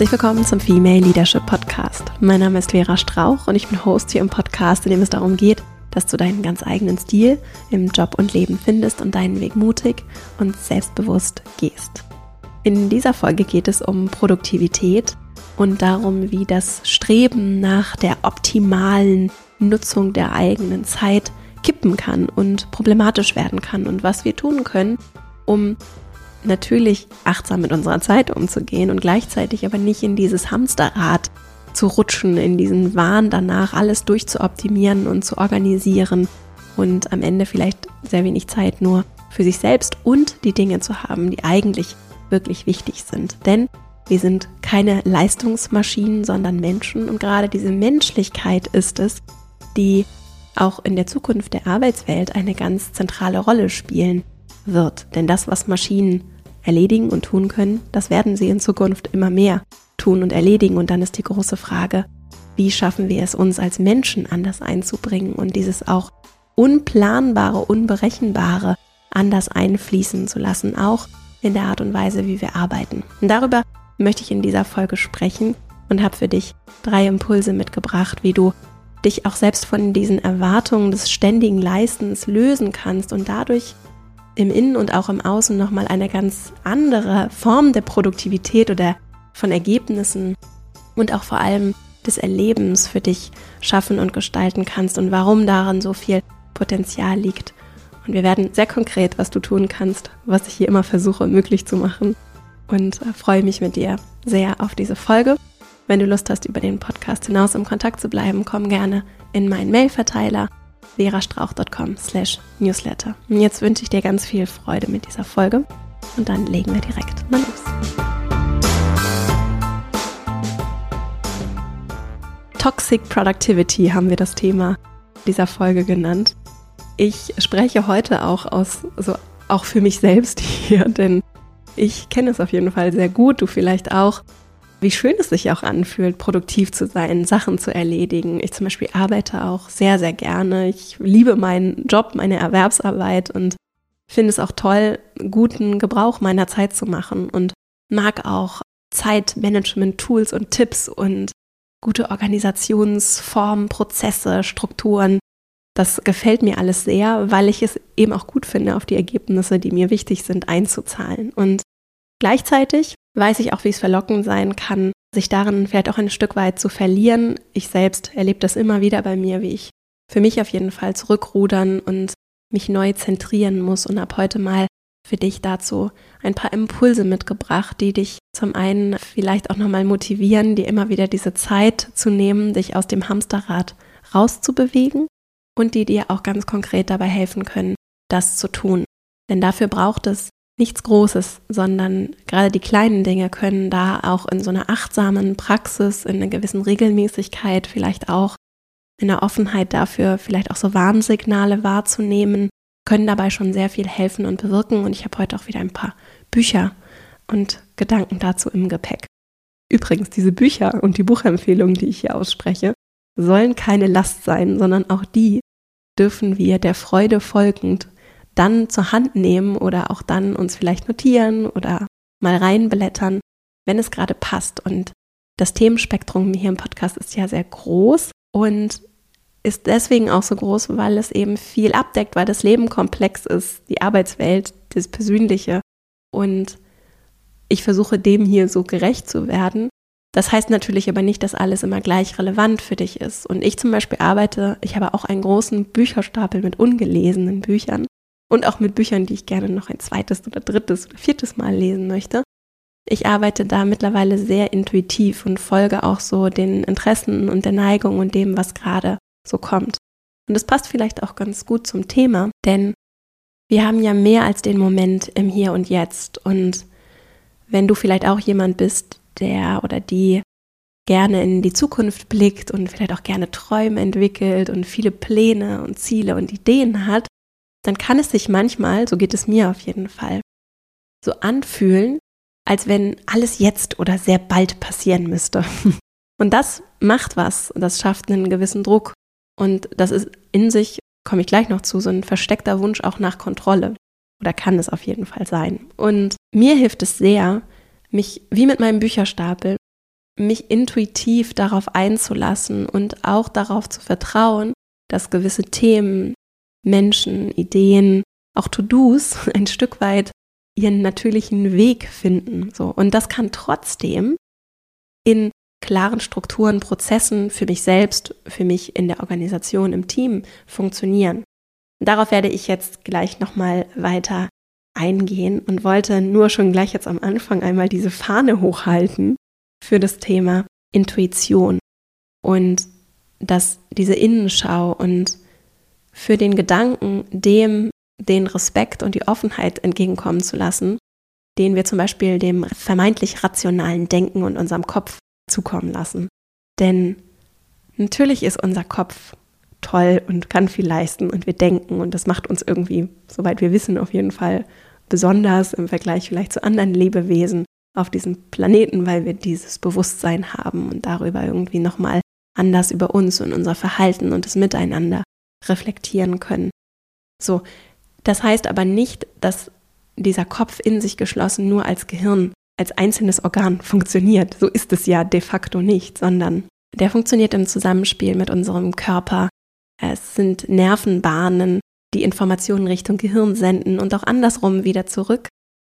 Herzlich willkommen zum Female Leadership Podcast. Mein Name ist Vera Strauch und ich bin Host hier im Podcast, in dem es darum geht, dass du deinen ganz eigenen Stil im Job und Leben findest und deinen Weg mutig und selbstbewusst gehst. In dieser Folge geht es um Produktivität und darum, wie das Streben nach der optimalen Nutzung der eigenen Zeit kippen kann und problematisch werden kann und was wir tun können, um natürlich achtsam mit unserer Zeit umzugehen und gleichzeitig aber nicht in dieses Hamsterrad zu rutschen, in diesen Wahn danach alles durchzuoptimieren und zu organisieren und am Ende vielleicht sehr wenig Zeit nur für sich selbst und die Dinge zu haben, die eigentlich wirklich wichtig sind. Denn wir sind keine Leistungsmaschinen, sondern Menschen und gerade diese Menschlichkeit ist es, die auch in der Zukunft der Arbeitswelt eine ganz zentrale Rolle spielen wird. Denn das, was Maschinen erledigen und tun können, das werden sie in Zukunft immer mehr tun und erledigen. Und dann ist die große Frage, wie schaffen wir es uns als Menschen anders einzubringen und dieses auch unplanbare, unberechenbare anders einfließen zu lassen, auch in der Art und Weise, wie wir arbeiten. Und darüber möchte ich in dieser Folge sprechen und habe für dich drei Impulse mitgebracht, wie du dich auch selbst von diesen Erwartungen des ständigen Leistens lösen kannst und dadurch im Innen und auch im Außen nochmal eine ganz andere Form der Produktivität oder von Ergebnissen und auch vor allem des Erlebens für dich schaffen und gestalten kannst und warum daran so viel Potenzial liegt. Und wir werden sehr konkret, was du tun kannst, was ich hier immer versuche möglich zu machen. Und äh, freue mich mit dir sehr auf diese Folge. Wenn du Lust hast, über den Podcast hinaus im Kontakt zu bleiben, komm gerne in meinen Mailverteiler verastrauch.com slash newsletter. Und jetzt wünsche ich dir ganz viel Freude mit dieser Folge und dann legen wir direkt mal los. Toxic Productivity haben wir das Thema dieser Folge genannt. Ich spreche heute auch aus, so auch für mich selbst hier, denn ich kenne es auf jeden Fall sehr gut, du vielleicht auch wie schön es sich auch anfühlt, produktiv zu sein, Sachen zu erledigen. Ich zum Beispiel arbeite auch sehr, sehr gerne. Ich liebe meinen Job, meine Erwerbsarbeit und finde es auch toll, guten Gebrauch meiner Zeit zu machen und mag auch Zeitmanagement-Tools und Tipps und gute Organisationsformen, Prozesse, Strukturen. Das gefällt mir alles sehr, weil ich es eben auch gut finde, auf die Ergebnisse, die mir wichtig sind, einzuzahlen. Und gleichzeitig weiß ich auch, wie es verlockend sein kann, sich darin vielleicht auch ein Stück weit zu verlieren. Ich selbst erlebe das immer wieder bei mir, wie ich für mich auf jeden Fall zurückrudern und mich neu zentrieren muss und habe heute mal für dich dazu ein paar Impulse mitgebracht, die dich zum einen vielleicht auch nochmal motivieren, dir immer wieder diese Zeit zu nehmen, dich aus dem Hamsterrad rauszubewegen und die dir auch ganz konkret dabei helfen können, das zu tun. Denn dafür braucht es nichts Großes, sondern gerade die kleinen Dinge können da auch in so einer achtsamen Praxis, in einer gewissen Regelmäßigkeit, vielleicht auch in einer Offenheit dafür, vielleicht auch so Warnsignale wahrzunehmen, können dabei schon sehr viel helfen und bewirken. Und ich habe heute auch wieder ein paar Bücher und Gedanken dazu im Gepäck. Übrigens, diese Bücher und die Buchempfehlungen, die ich hier ausspreche, sollen keine Last sein, sondern auch die dürfen wir der Freude folgend dann zur Hand nehmen oder auch dann uns vielleicht notieren oder mal reinblättern, wenn es gerade passt. Und das Themenspektrum hier im Podcast ist ja sehr groß und ist deswegen auch so groß, weil es eben viel abdeckt, weil das Leben komplex ist, die Arbeitswelt, das Persönliche. Und ich versuche dem hier so gerecht zu werden. Das heißt natürlich aber nicht, dass alles immer gleich relevant für dich ist. Und ich zum Beispiel arbeite, ich habe auch einen großen Bücherstapel mit ungelesenen Büchern und auch mit Büchern, die ich gerne noch ein zweites oder drittes oder viertes Mal lesen möchte. Ich arbeite da mittlerweile sehr intuitiv und folge auch so den Interessen und der Neigung und dem, was gerade so kommt. Und das passt vielleicht auch ganz gut zum Thema, denn wir haben ja mehr als den Moment im Hier und Jetzt. Und wenn du vielleicht auch jemand bist, der oder die gerne in die Zukunft blickt und vielleicht auch gerne Träume entwickelt und viele Pläne und Ziele und Ideen hat, dann kann es sich manchmal, so geht es mir auf jeden Fall, so anfühlen, als wenn alles jetzt oder sehr bald passieren müsste. Und das macht was, das schafft einen gewissen Druck. Und das ist in sich, komme ich gleich noch zu, so ein versteckter Wunsch auch nach Kontrolle. Oder kann es auf jeden Fall sein. Und mir hilft es sehr, mich wie mit meinem Bücherstapel mich intuitiv darauf einzulassen und auch darauf zu vertrauen, dass gewisse Themen, Menschen, Ideen, auch To-Dos ein Stück weit ihren natürlichen Weg finden. So. Und das kann trotzdem in klaren Strukturen, Prozessen für mich selbst, für mich in der Organisation, im Team funktionieren. Darauf werde ich jetzt gleich nochmal weiter eingehen und wollte nur schon gleich jetzt am Anfang einmal diese Fahne hochhalten für das Thema Intuition und dass diese Innenschau und für den Gedanken, dem den Respekt und die Offenheit entgegenkommen zu lassen, den wir zum Beispiel dem vermeintlich rationalen Denken und unserem Kopf zukommen lassen. Denn natürlich ist unser Kopf toll und kann viel leisten und wir denken und das macht uns irgendwie, soweit wir wissen, auf jeden Fall besonders im Vergleich vielleicht zu anderen Lebewesen auf diesem Planeten, weil wir dieses Bewusstsein haben und darüber irgendwie nochmal anders über uns und unser Verhalten und das Miteinander reflektieren können. So, das heißt aber nicht, dass dieser Kopf in sich geschlossen nur als Gehirn als einzelnes Organ funktioniert. So ist es ja de facto nicht, sondern der funktioniert im Zusammenspiel mit unserem Körper. Es sind Nervenbahnen, die Informationen Richtung Gehirn senden und auch andersrum wieder zurück.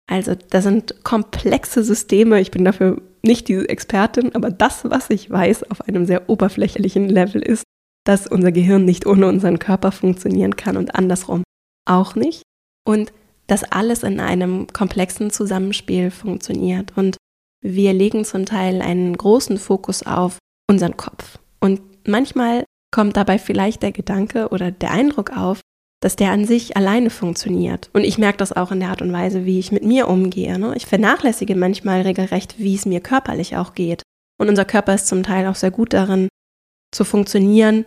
Also das sind komplexe Systeme. Ich bin dafür nicht die Expertin, aber das, was ich weiß auf einem sehr oberflächlichen Level ist, dass unser Gehirn nicht ohne unseren Körper funktionieren kann und andersrum auch nicht. Und dass alles in einem komplexen Zusammenspiel funktioniert. Und wir legen zum Teil einen großen Fokus auf unseren Kopf. Und manchmal kommt dabei vielleicht der Gedanke oder der Eindruck auf, dass der an sich alleine funktioniert. Und ich merke das auch in der Art und Weise, wie ich mit mir umgehe. Ne? Ich vernachlässige manchmal regelrecht, wie es mir körperlich auch geht. Und unser Körper ist zum Teil auch sehr gut darin, zu funktionieren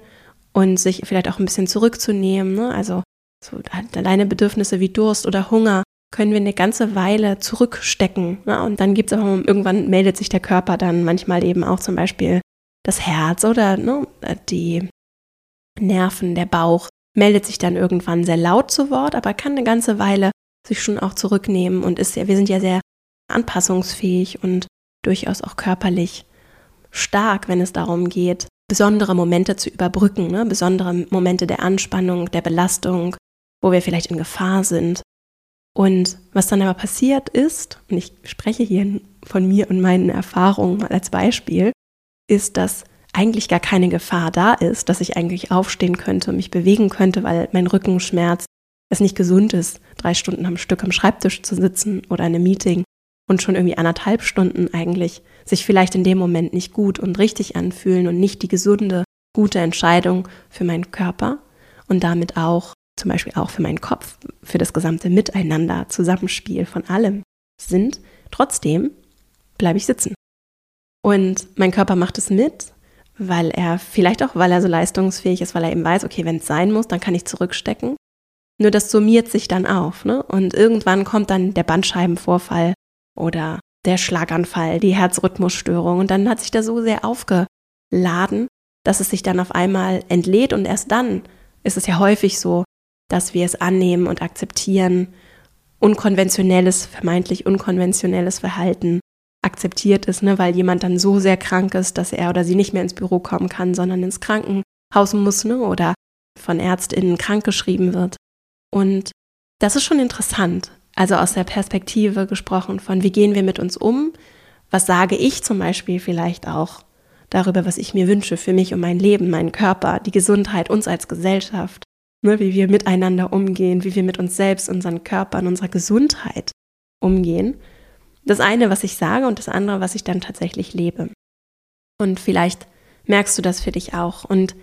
und sich vielleicht auch ein bisschen zurückzunehmen. Ne? Also so alleine Bedürfnisse wie Durst oder Hunger können wir eine ganze Weile zurückstecken. Ne? Und dann gibt es auch irgendwann meldet sich der Körper dann manchmal eben auch zum Beispiel das Herz oder ne, die Nerven, der Bauch meldet sich dann irgendwann sehr laut zu Wort, aber kann eine ganze Weile sich schon auch zurücknehmen und ist ja, wir sind ja sehr anpassungsfähig und durchaus auch körperlich stark, wenn es darum geht, besondere Momente zu überbrücken, ne? besondere Momente der Anspannung, der Belastung, wo wir vielleicht in Gefahr sind. Und was dann aber passiert ist, und ich spreche hier von mir und meinen Erfahrungen als Beispiel, ist, dass eigentlich gar keine Gefahr da ist, dass ich eigentlich aufstehen könnte und mich bewegen könnte, weil mein Rücken schmerzt, es nicht gesund ist, drei Stunden am Stück am Schreibtisch zu sitzen oder in einem Meeting und schon irgendwie anderthalb Stunden eigentlich sich vielleicht in dem Moment nicht gut und richtig anfühlen und nicht die gesunde, gute Entscheidung für meinen Körper und damit auch zum Beispiel auch für meinen Kopf, für das gesamte Miteinander, Zusammenspiel von allem sind, trotzdem bleibe ich sitzen. Und mein Körper macht es mit weil er vielleicht auch, weil er so leistungsfähig ist, weil er eben weiß, okay, wenn es sein muss, dann kann ich zurückstecken. Nur das summiert sich dann auf, ne? Und irgendwann kommt dann der Bandscheibenvorfall oder der Schlaganfall, die Herzrhythmusstörung und dann hat sich da so sehr aufgeladen, dass es sich dann auf einmal entlädt und erst dann ist es ja häufig so, dass wir es annehmen und akzeptieren, unkonventionelles, vermeintlich unkonventionelles Verhalten akzeptiert ist, ne, weil jemand dann so sehr krank ist, dass er oder sie nicht mehr ins Büro kommen kann, sondern ins Krankenhaus muss ne, oder von Ärztinnen krankgeschrieben wird. Und das ist schon interessant, also aus der Perspektive gesprochen von, wie gehen wir mit uns um, was sage ich zum Beispiel vielleicht auch darüber, was ich mir wünsche für mich und mein Leben, meinen Körper, die Gesundheit, uns als Gesellschaft, ne, wie wir miteinander umgehen, wie wir mit uns selbst, unseren Körpern, unserer Gesundheit umgehen. Das eine, was ich sage und das andere, was ich dann tatsächlich lebe. Und vielleicht merkst du das für dich auch. Und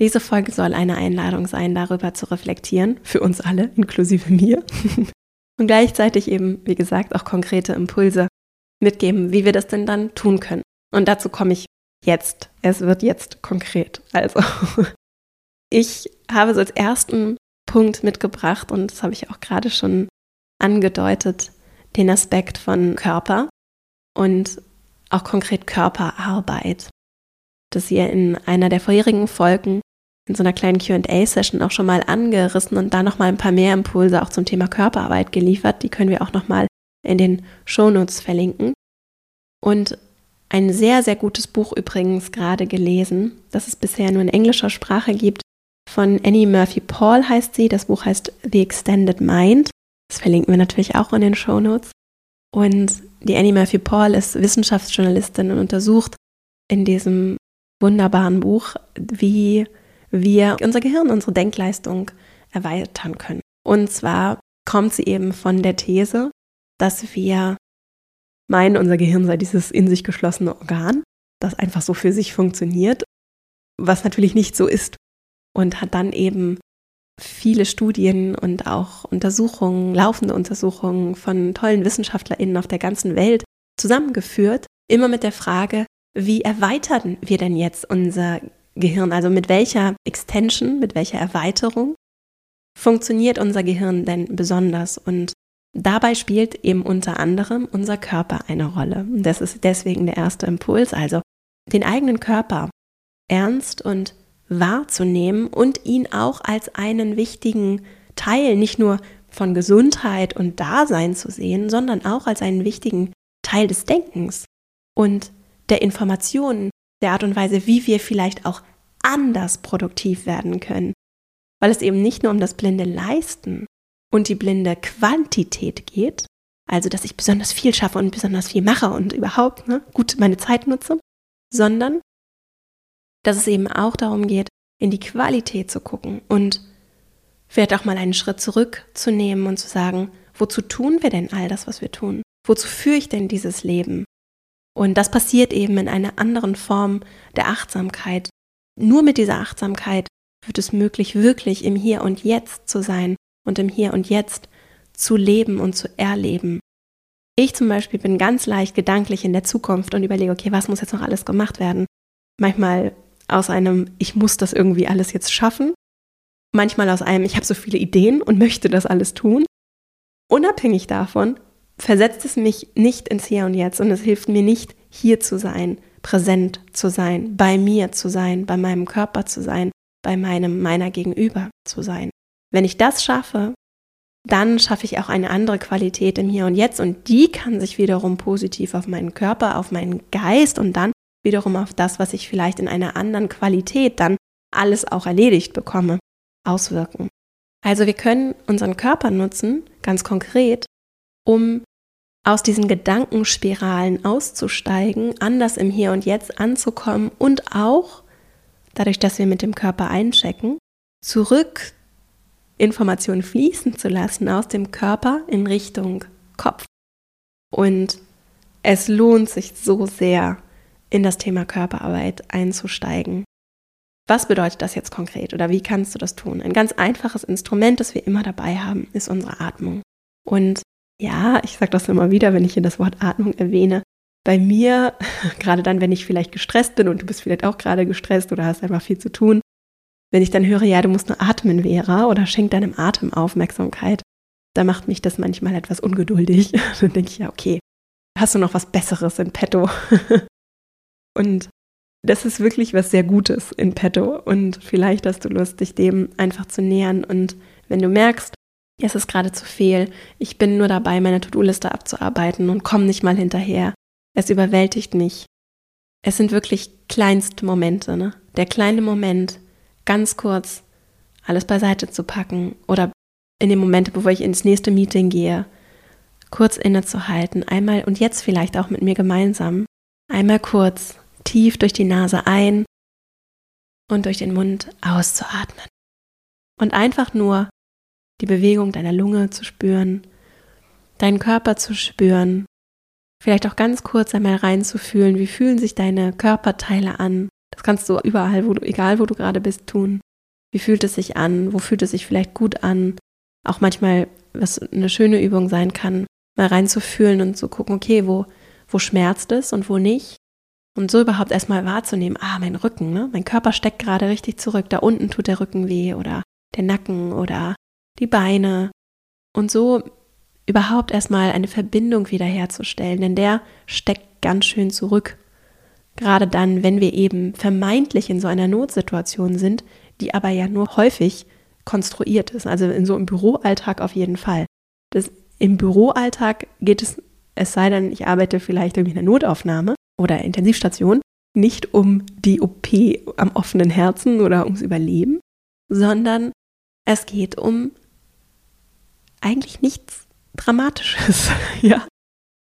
diese Folge soll eine Einladung sein, darüber zu reflektieren, für uns alle, inklusive mir. und gleichzeitig eben, wie gesagt, auch konkrete Impulse mitgeben, wie wir das denn dann tun können. Und dazu komme ich jetzt. Es wird jetzt konkret. Also, ich habe so als ersten Punkt mitgebracht, und das habe ich auch gerade schon angedeutet, den Aspekt von Körper und auch konkret Körperarbeit. Das ihr in einer der vorherigen Folgen in so einer kleinen QA-Session auch schon mal angerissen und da nochmal ein paar mehr Impulse auch zum Thema Körperarbeit geliefert. Die können wir auch nochmal in den Shownotes verlinken. Und ein sehr, sehr gutes Buch übrigens gerade gelesen, das es bisher nur in englischer Sprache gibt. Von Annie Murphy Paul heißt sie. Das Buch heißt The Extended Mind. Das verlinken wir natürlich auch in den Show Notes. Und die Annie Murphy Paul ist Wissenschaftsjournalistin und untersucht in diesem wunderbaren Buch, wie wir unser Gehirn, unsere Denkleistung erweitern können. Und zwar kommt sie eben von der These, dass wir meinen, unser Gehirn sei dieses in sich geschlossene Organ, das einfach so für sich funktioniert, was natürlich nicht so ist. Und hat dann eben viele Studien und auch Untersuchungen, laufende Untersuchungen von tollen WissenschaftlerInnen auf der ganzen Welt zusammengeführt, immer mit der Frage, wie erweitern wir denn jetzt unser Gehirn? Also mit welcher Extension, mit welcher Erweiterung funktioniert unser Gehirn denn besonders? Und dabei spielt eben unter anderem unser Körper eine Rolle. Und das ist deswegen der erste Impuls, also den eigenen Körper ernst und wahrzunehmen und ihn auch als einen wichtigen Teil nicht nur von Gesundheit und Dasein zu sehen, sondern auch als einen wichtigen Teil des Denkens und der Informationen, der Art und Weise, wie wir vielleicht auch anders produktiv werden können. Weil es eben nicht nur um das blinde Leisten und die blinde Quantität geht, also dass ich besonders viel schaffe und besonders viel mache und überhaupt ne, gut meine Zeit nutze, sondern dass es eben auch darum geht, in die Qualität zu gucken und vielleicht auch mal einen Schritt zurückzunehmen und zu sagen, wozu tun wir denn all das, was wir tun? Wozu führe ich denn dieses Leben? Und das passiert eben in einer anderen Form der Achtsamkeit. Nur mit dieser Achtsamkeit wird es möglich, wirklich im Hier und Jetzt zu sein und im Hier und Jetzt zu leben und zu erleben. Ich zum Beispiel bin ganz leicht gedanklich in der Zukunft und überlege, okay, was muss jetzt noch alles gemacht werden? Manchmal aus einem, ich muss das irgendwie alles jetzt schaffen. Manchmal aus einem, ich habe so viele Ideen und möchte das alles tun. Unabhängig davon versetzt es mich nicht ins Hier und Jetzt und es hilft mir nicht, hier zu sein, präsent zu sein, bei mir zu sein, bei meinem Körper zu sein, bei meinem, meiner Gegenüber zu sein. Wenn ich das schaffe, dann schaffe ich auch eine andere Qualität im Hier und Jetzt und die kann sich wiederum positiv auf meinen Körper, auf meinen Geist und dann wiederum auf das, was ich vielleicht in einer anderen Qualität dann alles auch erledigt bekomme, auswirken. Also wir können unseren Körper nutzen, ganz konkret, um aus diesen Gedankenspiralen auszusteigen, anders im Hier und Jetzt anzukommen und auch, dadurch, dass wir mit dem Körper einchecken, zurück Informationen fließen zu lassen aus dem Körper in Richtung Kopf. Und es lohnt sich so sehr, in das Thema Körperarbeit einzusteigen. Was bedeutet das jetzt konkret oder wie kannst du das tun? Ein ganz einfaches Instrument, das wir immer dabei haben, ist unsere Atmung. Und ja, ich sage das immer wieder, wenn ich hier das Wort Atmung erwähne. Bei mir, gerade dann, wenn ich vielleicht gestresst bin und du bist vielleicht auch gerade gestresst oder hast einfach viel zu tun, wenn ich dann höre, ja, du musst nur atmen, Vera, oder schenk deinem Atem Aufmerksamkeit, da macht mich das manchmal etwas ungeduldig. dann denke ich, ja, okay, hast du noch was Besseres in petto? Und das ist wirklich was sehr Gutes in petto. Und vielleicht hast du Lust, dich dem einfach zu nähern. Und wenn du merkst, es ist gerade zu viel, ich bin nur dabei, meine To-Do-Liste abzuarbeiten und komme nicht mal hinterher. Es überwältigt mich. Es sind wirklich kleinste Momente, ne? Der kleine Moment, ganz kurz alles beiseite zu packen oder in den Momenten, bevor ich ins nächste Meeting gehe, kurz innezuhalten, einmal und jetzt vielleicht auch mit mir gemeinsam, einmal kurz tief durch die Nase ein und durch den Mund auszuatmen. Und einfach nur die Bewegung deiner Lunge zu spüren, deinen Körper zu spüren, vielleicht auch ganz kurz einmal reinzufühlen, wie fühlen sich deine Körperteile an. Das kannst du überall, wo du, egal wo du gerade bist, tun. Wie fühlt es sich an? Wo fühlt es sich vielleicht gut an? Auch manchmal, was eine schöne Übung sein kann, mal reinzufühlen und zu gucken, okay, wo, wo schmerzt es und wo nicht? Und so überhaupt erstmal wahrzunehmen, ah, mein Rücken, ne? Mein Körper steckt gerade richtig zurück, da unten tut der Rücken weh oder der Nacken oder die Beine. Und so überhaupt erstmal eine Verbindung wiederherzustellen, denn der steckt ganz schön zurück. Gerade dann, wenn wir eben vermeintlich in so einer Notsituation sind, die aber ja nur häufig konstruiert ist. Also in so einem Büroalltag auf jeden Fall. Das, Im Büroalltag geht es, es sei denn, ich arbeite vielleicht irgendwie in einer Notaufnahme, oder Intensivstation nicht um die OP am offenen Herzen oder ums Überleben, sondern es geht um eigentlich nichts Dramatisches, ja.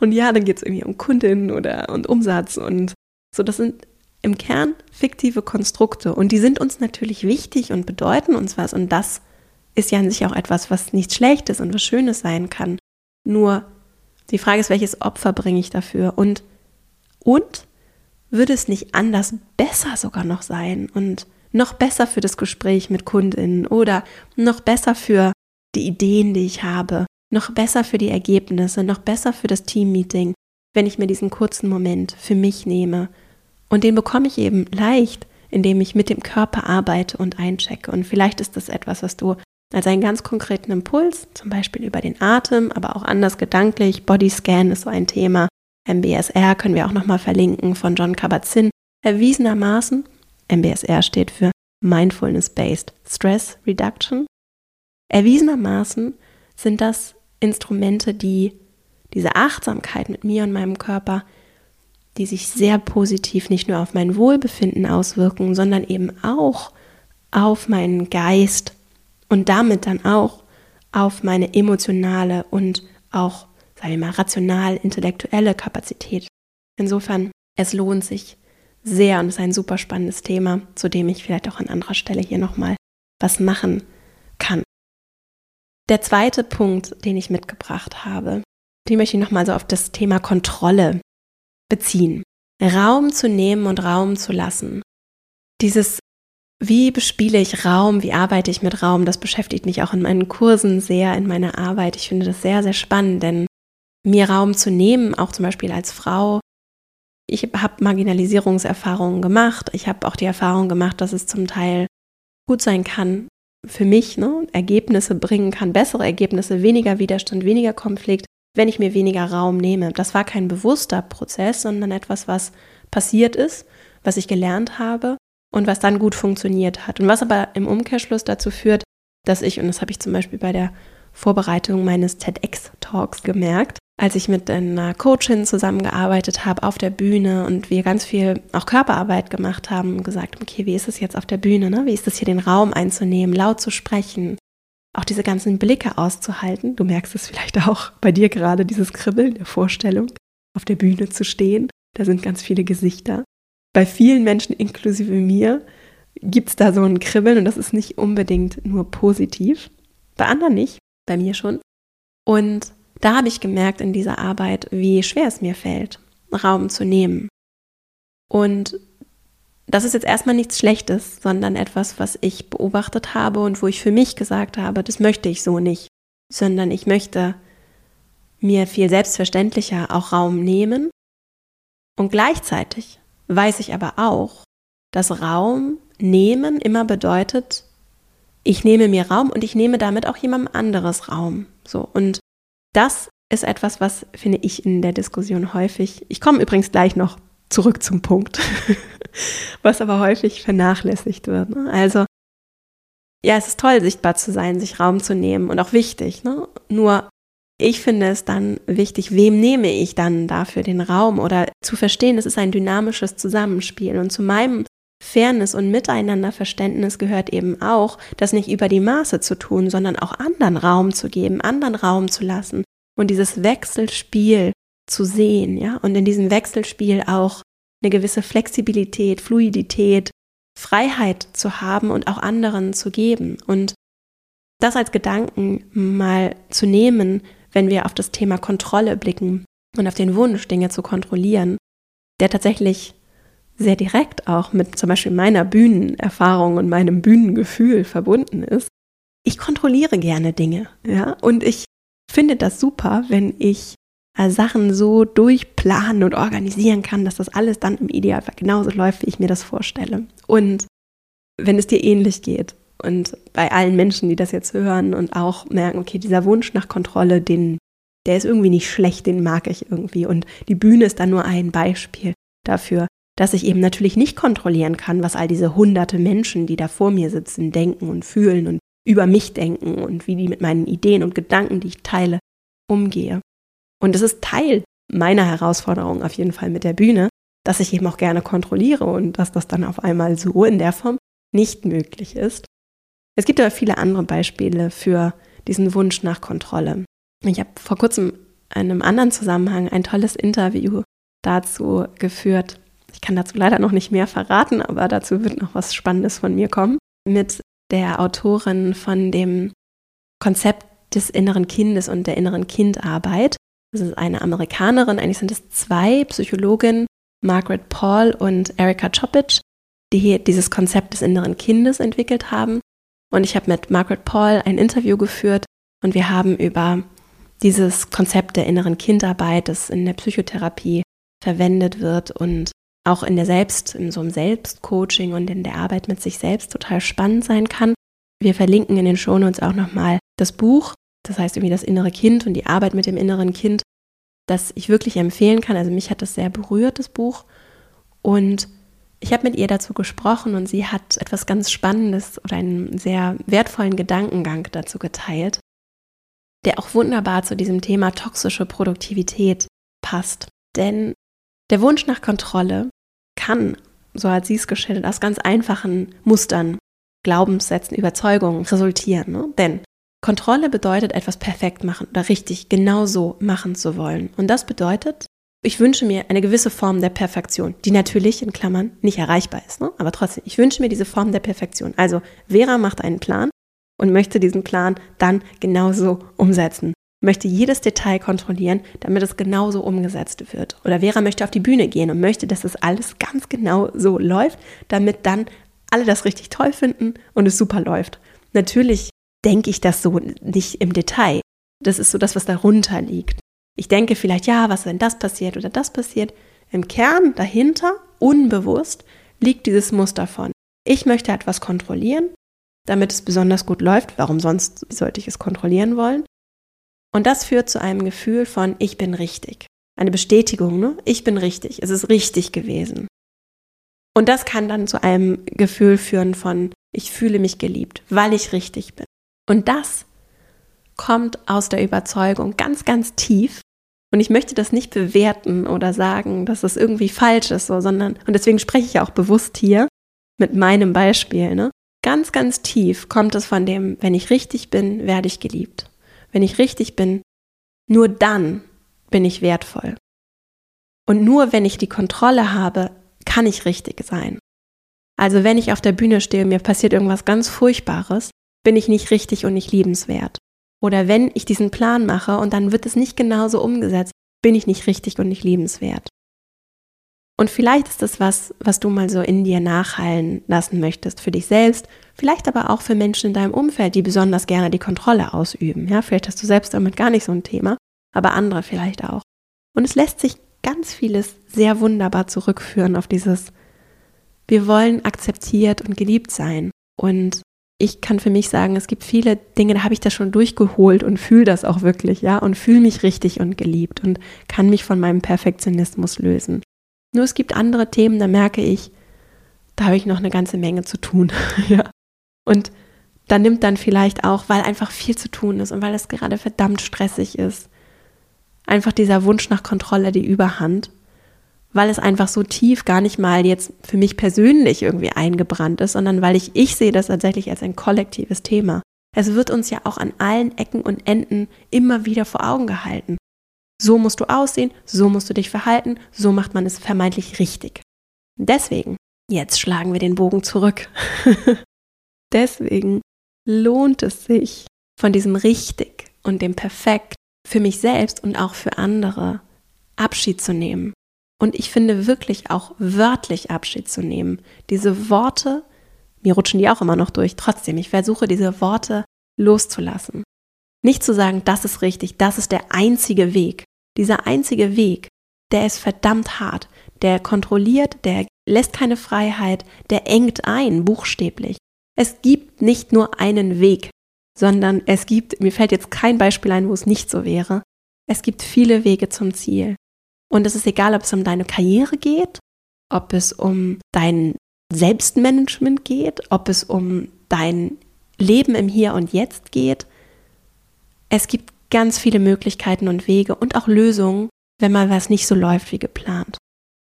Und ja, dann geht es irgendwie um Kundinnen oder und Umsatz und so. Das sind im Kern fiktive Konstrukte und die sind uns natürlich wichtig und bedeuten uns was und das ist ja an sich auch etwas, was nichts Schlechtes und was Schönes sein kann. Nur die Frage ist, welches Opfer bringe ich dafür und und würde es nicht anders besser sogar noch sein und noch besser für das Gespräch mit Kundinnen oder noch besser für die Ideen, die ich habe, noch besser für die Ergebnisse, noch besser für das Teammeeting, wenn ich mir diesen kurzen Moment für mich nehme. Und den bekomme ich eben leicht, indem ich mit dem Körper arbeite und einchecke. Und vielleicht ist das etwas, was du als einen ganz konkreten Impuls, zum Beispiel über den Atem, aber auch anders gedanklich, Bodyscan ist so ein Thema, MBSR können wir auch nochmal verlinken von John Kabat-Zinn, erwiesenermaßen, MBSR steht für Mindfulness-Based Stress Reduction, erwiesenermaßen sind das Instrumente, die diese Achtsamkeit mit mir und meinem Körper, die sich sehr positiv nicht nur auf mein Wohlbefinden auswirken, sondern eben auch auf meinen Geist und damit dann auch auf meine emotionale und auch sagen wir mal, rational-intellektuelle Kapazität. Insofern, es lohnt sich sehr und ist ein super spannendes Thema, zu dem ich vielleicht auch an anderer Stelle hier nochmal was machen kann. Der zweite Punkt, den ich mitgebracht habe, den möchte ich nochmal so auf das Thema Kontrolle beziehen. Raum zu nehmen und Raum zu lassen. Dieses, wie bespiele ich Raum, wie arbeite ich mit Raum, das beschäftigt mich auch in meinen Kursen sehr, in meiner Arbeit. Ich finde das sehr, sehr spannend, denn mir Raum zu nehmen, auch zum Beispiel als Frau. Ich habe Marginalisierungserfahrungen gemacht. Ich habe auch die Erfahrung gemacht, dass es zum Teil gut sein kann für mich, ne? Ergebnisse bringen kann, bessere Ergebnisse, weniger Widerstand, weniger Konflikt, wenn ich mir weniger Raum nehme. Das war kein bewusster Prozess, sondern etwas, was passiert ist, was ich gelernt habe und was dann gut funktioniert hat. Und was aber im Umkehrschluss dazu führt, dass ich, und das habe ich zum Beispiel bei der Vorbereitung meines TEDx-Talks gemerkt, als ich mit einer Coachin zusammengearbeitet habe auf der Bühne und wir ganz viel auch Körperarbeit gemacht haben gesagt, okay, wie ist es jetzt auf der Bühne? Ne? Wie ist es hier, den Raum einzunehmen, laut zu sprechen, auch diese ganzen Blicke auszuhalten? Du merkst es vielleicht auch bei dir gerade, dieses Kribbeln der Vorstellung, auf der Bühne zu stehen. Da sind ganz viele Gesichter. Bei vielen Menschen, inklusive mir, gibt es da so ein Kribbeln und das ist nicht unbedingt nur positiv. Bei anderen nicht, bei mir schon. Und da habe ich gemerkt in dieser Arbeit, wie schwer es mir fällt, Raum zu nehmen. Und das ist jetzt erstmal nichts Schlechtes, sondern etwas, was ich beobachtet habe und wo ich für mich gesagt habe, das möchte ich so nicht, sondern ich möchte mir viel selbstverständlicher auch Raum nehmen. Und gleichzeitig weiß ich aber auch, dass Raum nehmen immer bedeutet, ich nehme mir Raum und ich nehme damit auch jemandem anderes Raum. So und das ist etwas, was finde ich in der Diskussion häufig, ich komme übrigens gleich noch zurück zum Punkt, was aber häufig vernachlässigt wird. Ne? Also, ja, es ist toll, sichtbar zu sein, sich Raum zu nehmen und auch wichtig. Ne? Nur ich finde es dann wichtig, wem nehme ich dann dafür den Raum oder zu verstehen, es ist ein dynamisches Zusammenspiel. Und zu meinem Fairness und Miteinanderverständnis gehört eben auch, das nicht über die Maße zu tun, sondern auch anderen Raum zu geben, anderen Raum zu lassen und dieses Wechselspiel zu sehen, ja, und in diesem Wechselspiel auch eine gewisse Flexibilität, Fluidität, Freiheit zu haben und auch anderen zu geben und das als Gedanken mal zu nehmen, wenn wir auf das Thema Kontrolle blicken und auf den Wunsch, Dinge zu kontrollieren, der tatsächlich sehr direkt auch mit zum Beispiel meiner Bühnenerfahrung und meinem Bühnengefühl verbunden ist. Ich kontrolliere gerne Dinge, ja, und ich finde das super, wenn ich äh, Sachen so durchplanen und organisieren kann, dass das alles dann im Idealfall genauso läuft, wie ich mir das vorstelle. Und wenn es dir ähnlich geht und bei allen Menschen, die das jetzt hören und auch merken, okay, dieser Wunsch nach Kontrolle, den, der ist irgendwie nicht schlecht, den mag ich irgendwie. Und die Bühne ist dann nur ein Beispiel dafür, dass ich eben natürlich nicht kontrollieren kann, was all diese hunderte Menschen, die da vor mir sitzen, denken und fühlen und über mich denken und wie die mit meinen Ideen und Gedanken, die ich teile, umgehe. Und es ist Teil meiner Herausforderung auf jeden Fall mit der Bühne, dass ich eben auch gerne kontrolliere und dass das dann auf einmal so in der Form nicht möglich ist. Es gibt aber viele andere Beispiele für diesen Wunsch nach Kontrolle. Ich habe vor kurzem in einem anderen Zusammenhang ein tolles Interview dazu geführt. Ich kann dazu leider noch nicht mehr verraten, aber dazu wird noch was Spannendes von mir kommen. Mit der Autorin von dem Konzept des inneren Kindes und der inneren Kindarbeit. Das ist eine Amerikanerin, eigentlich sind es zwei Psychologinnen, Margaret Paul und Erika Chopic, die dieses Konzept des inneren Kindes entwickelt haben. Und ich habe mit Margaret Paul ein Interview geführt und wir haben über dieses Konzept der inneren Kindarbeit, das in der Psychotherapie verwendet wird und auch in der Selbst, in so einem Selbstcoaching und in der Arbeit mit sich selbst total spannend sein kann. Wir verlinken in den Shownotes auch nochmal das Buch, das heißt irgendwie das innere Kind und die Arbeit mit dem inneren Kind, das ich wirklich empfehlen kann. Also mich hat das sehr berührt, das Buch. Und ich habe mit ihr dazu gesprochen und sie hat etwas ganz Spannendes oder einen sehr wertvollen Gedankengang dazu geteilt, der auch wunderbar zu diesem Thema toxische Produktivität passt. Denn der Wunsch nach Kontrolle kann, so hat sie es geschildert, aus ganz einfachen Mustern, Glaubenssätzen, Überzeugungen resultieren. Ne? Denn Kontrolle bedeutet, etwas perfekt machen oder richtig genau so machen zu wollen. Und das bedeutet, ich wünsche mir eine gewisse Form der Perfektion, die natürlich in Klammern nicht erreichbar ist. Ne? Aber trotzdem, ich wünsche mir diese Form der Perfektion. Also Vera macht einen Plan und möchte diesen Plan dann genauso umsetzen möchte jedes Detail kontrollieren, damit es genauso umgesetzt wird. Oder Vera möchte auf die Bühne gehen und möchte, dass das alles ganz genau so läuft, damit dann alle das richtig toll finden und es super läuft. Natürlich denke ich das so nicht im Detail. Das ist so das, was darunter liegt. Ich denke vielleicht, ja, was wenn das passiert oder das passiert. Im Kern dahinter, unbewusst, liegt dieses Muster von, ich möchte etwas kontrollieren, damit es besonders gut läuft. Warum sonst sollte ich es kontrollieren wollen? Und das führt zu einem Gefühl von, ich bin richtig. Eine Bestätigung, ne? Ich bin richtig. Es ist richtig gewesen. Und das kann dann zu einem Gefühl führen von, ich fühle mich geliebt, weil ich richtig bin. Und das kommt aus der Überzeugung ganz, ganz tief. Und ich möchte das nicht bewerten oder sagen, dass das irgendwie falsch ist, so, sondern, und deswegen spreche ich auch bewusst hier mit meinem Beispiel, ne? Ganz, ganz tief kommt es von dem, wenn ich richtig bin, werde ich geliebt wenn ich richtig bin, nur dann bin ich wertvoll. Und nur wenn ich die Kontrolle habe, kann ich richtig sein. Also wenn ich auf der Bühne stehe, mir passiert irgendwas ganz Furchtbares, bin ich nicht richtig und nicht liebenswert. Oder wenn ich diesen Plan mache und dann wird es nicht genauso umgesetzt, bin ich nicht richtig und nicht liebenswert. Und vielleicht ist das was, was du mal so in dir nachhallen lassen möchtest für dich selbst, vielleicht aber auch für Menschen in deinem Umfeld, die besonders gerne die Kontrolle ausüben. Ja, vielleicht hast du selbst damit gar nicht so ein Thema, aber andere vielleicht auch. Und es lässt sich ganz vieles sehr wunderbar zurückführen auf dieses, wir wollen akzeptiert und geliebt sein. Und ich kann für mich sagen, es gibt viele Dinge, da habe ich das schon durchgeholt und fühle das auch wirklich, ja, und fühle mich richtig und geliebt und kann mich von meinem Perfektionismus lösen. Nur es gibt andere Themen, da merke ich, da habe ich noch eine ganze Menge zu tun. ja. Und da nimmt dann vielleicht auch, weil einfach viel zu tun ist und weil es gerade verdammt stressig ist, einfach dieser Wunsch nach Kontrolle die Überhand, weil es einfach so tief gar nicht mal jetzt für mich persönlich irgendwie eingebrannt ist, sondern weil ich, ich sehe das tatsächlich als ein kollektives Thema. Es wird uns ja auch an allen Ecken und Enden immer wieder vor Augen gehalten. So musst du aussehen, so musst du dich verhalten, so macht man es vermeintlich richtig. Deswegen, jetzt schlagen wir den Bogen zurück. Deswegen lohnt es sich, von diesem richtig und dem perfekt für mich selbst und auch für andere Abschied zu nehmen. Und ich finde wirklich auch wörtlich Abschied zu nehmen. Diese Worte, mir rutschen die auch immer noch durch, trotzdem, ich versuche diese Worte loszulassen. Nicht zu sagen, das ist richtig, das ist der einzige Weg, dieser einzige Weg, der ist verdammt hart. Der kontrolliert, der lässt keine Freiheit, der engt ein, buchstäblich. Es gibt nicht nur einen Weg, sondern es gibt, mir fällt jetzt kein Beispiel ein, wo es nicht so wäre. Es gibt viele Wege zum Ziel. Und es ist egal, ob es um deine Karriere geht, ob es um dein Selbstmanagement geht, ob es um dein Leben im Hier und Jetzt geht. Es gibt ganz viele Möglichkeiten und Wege und auch Lösungen, wenn mal was nicht so läuft wie geplant.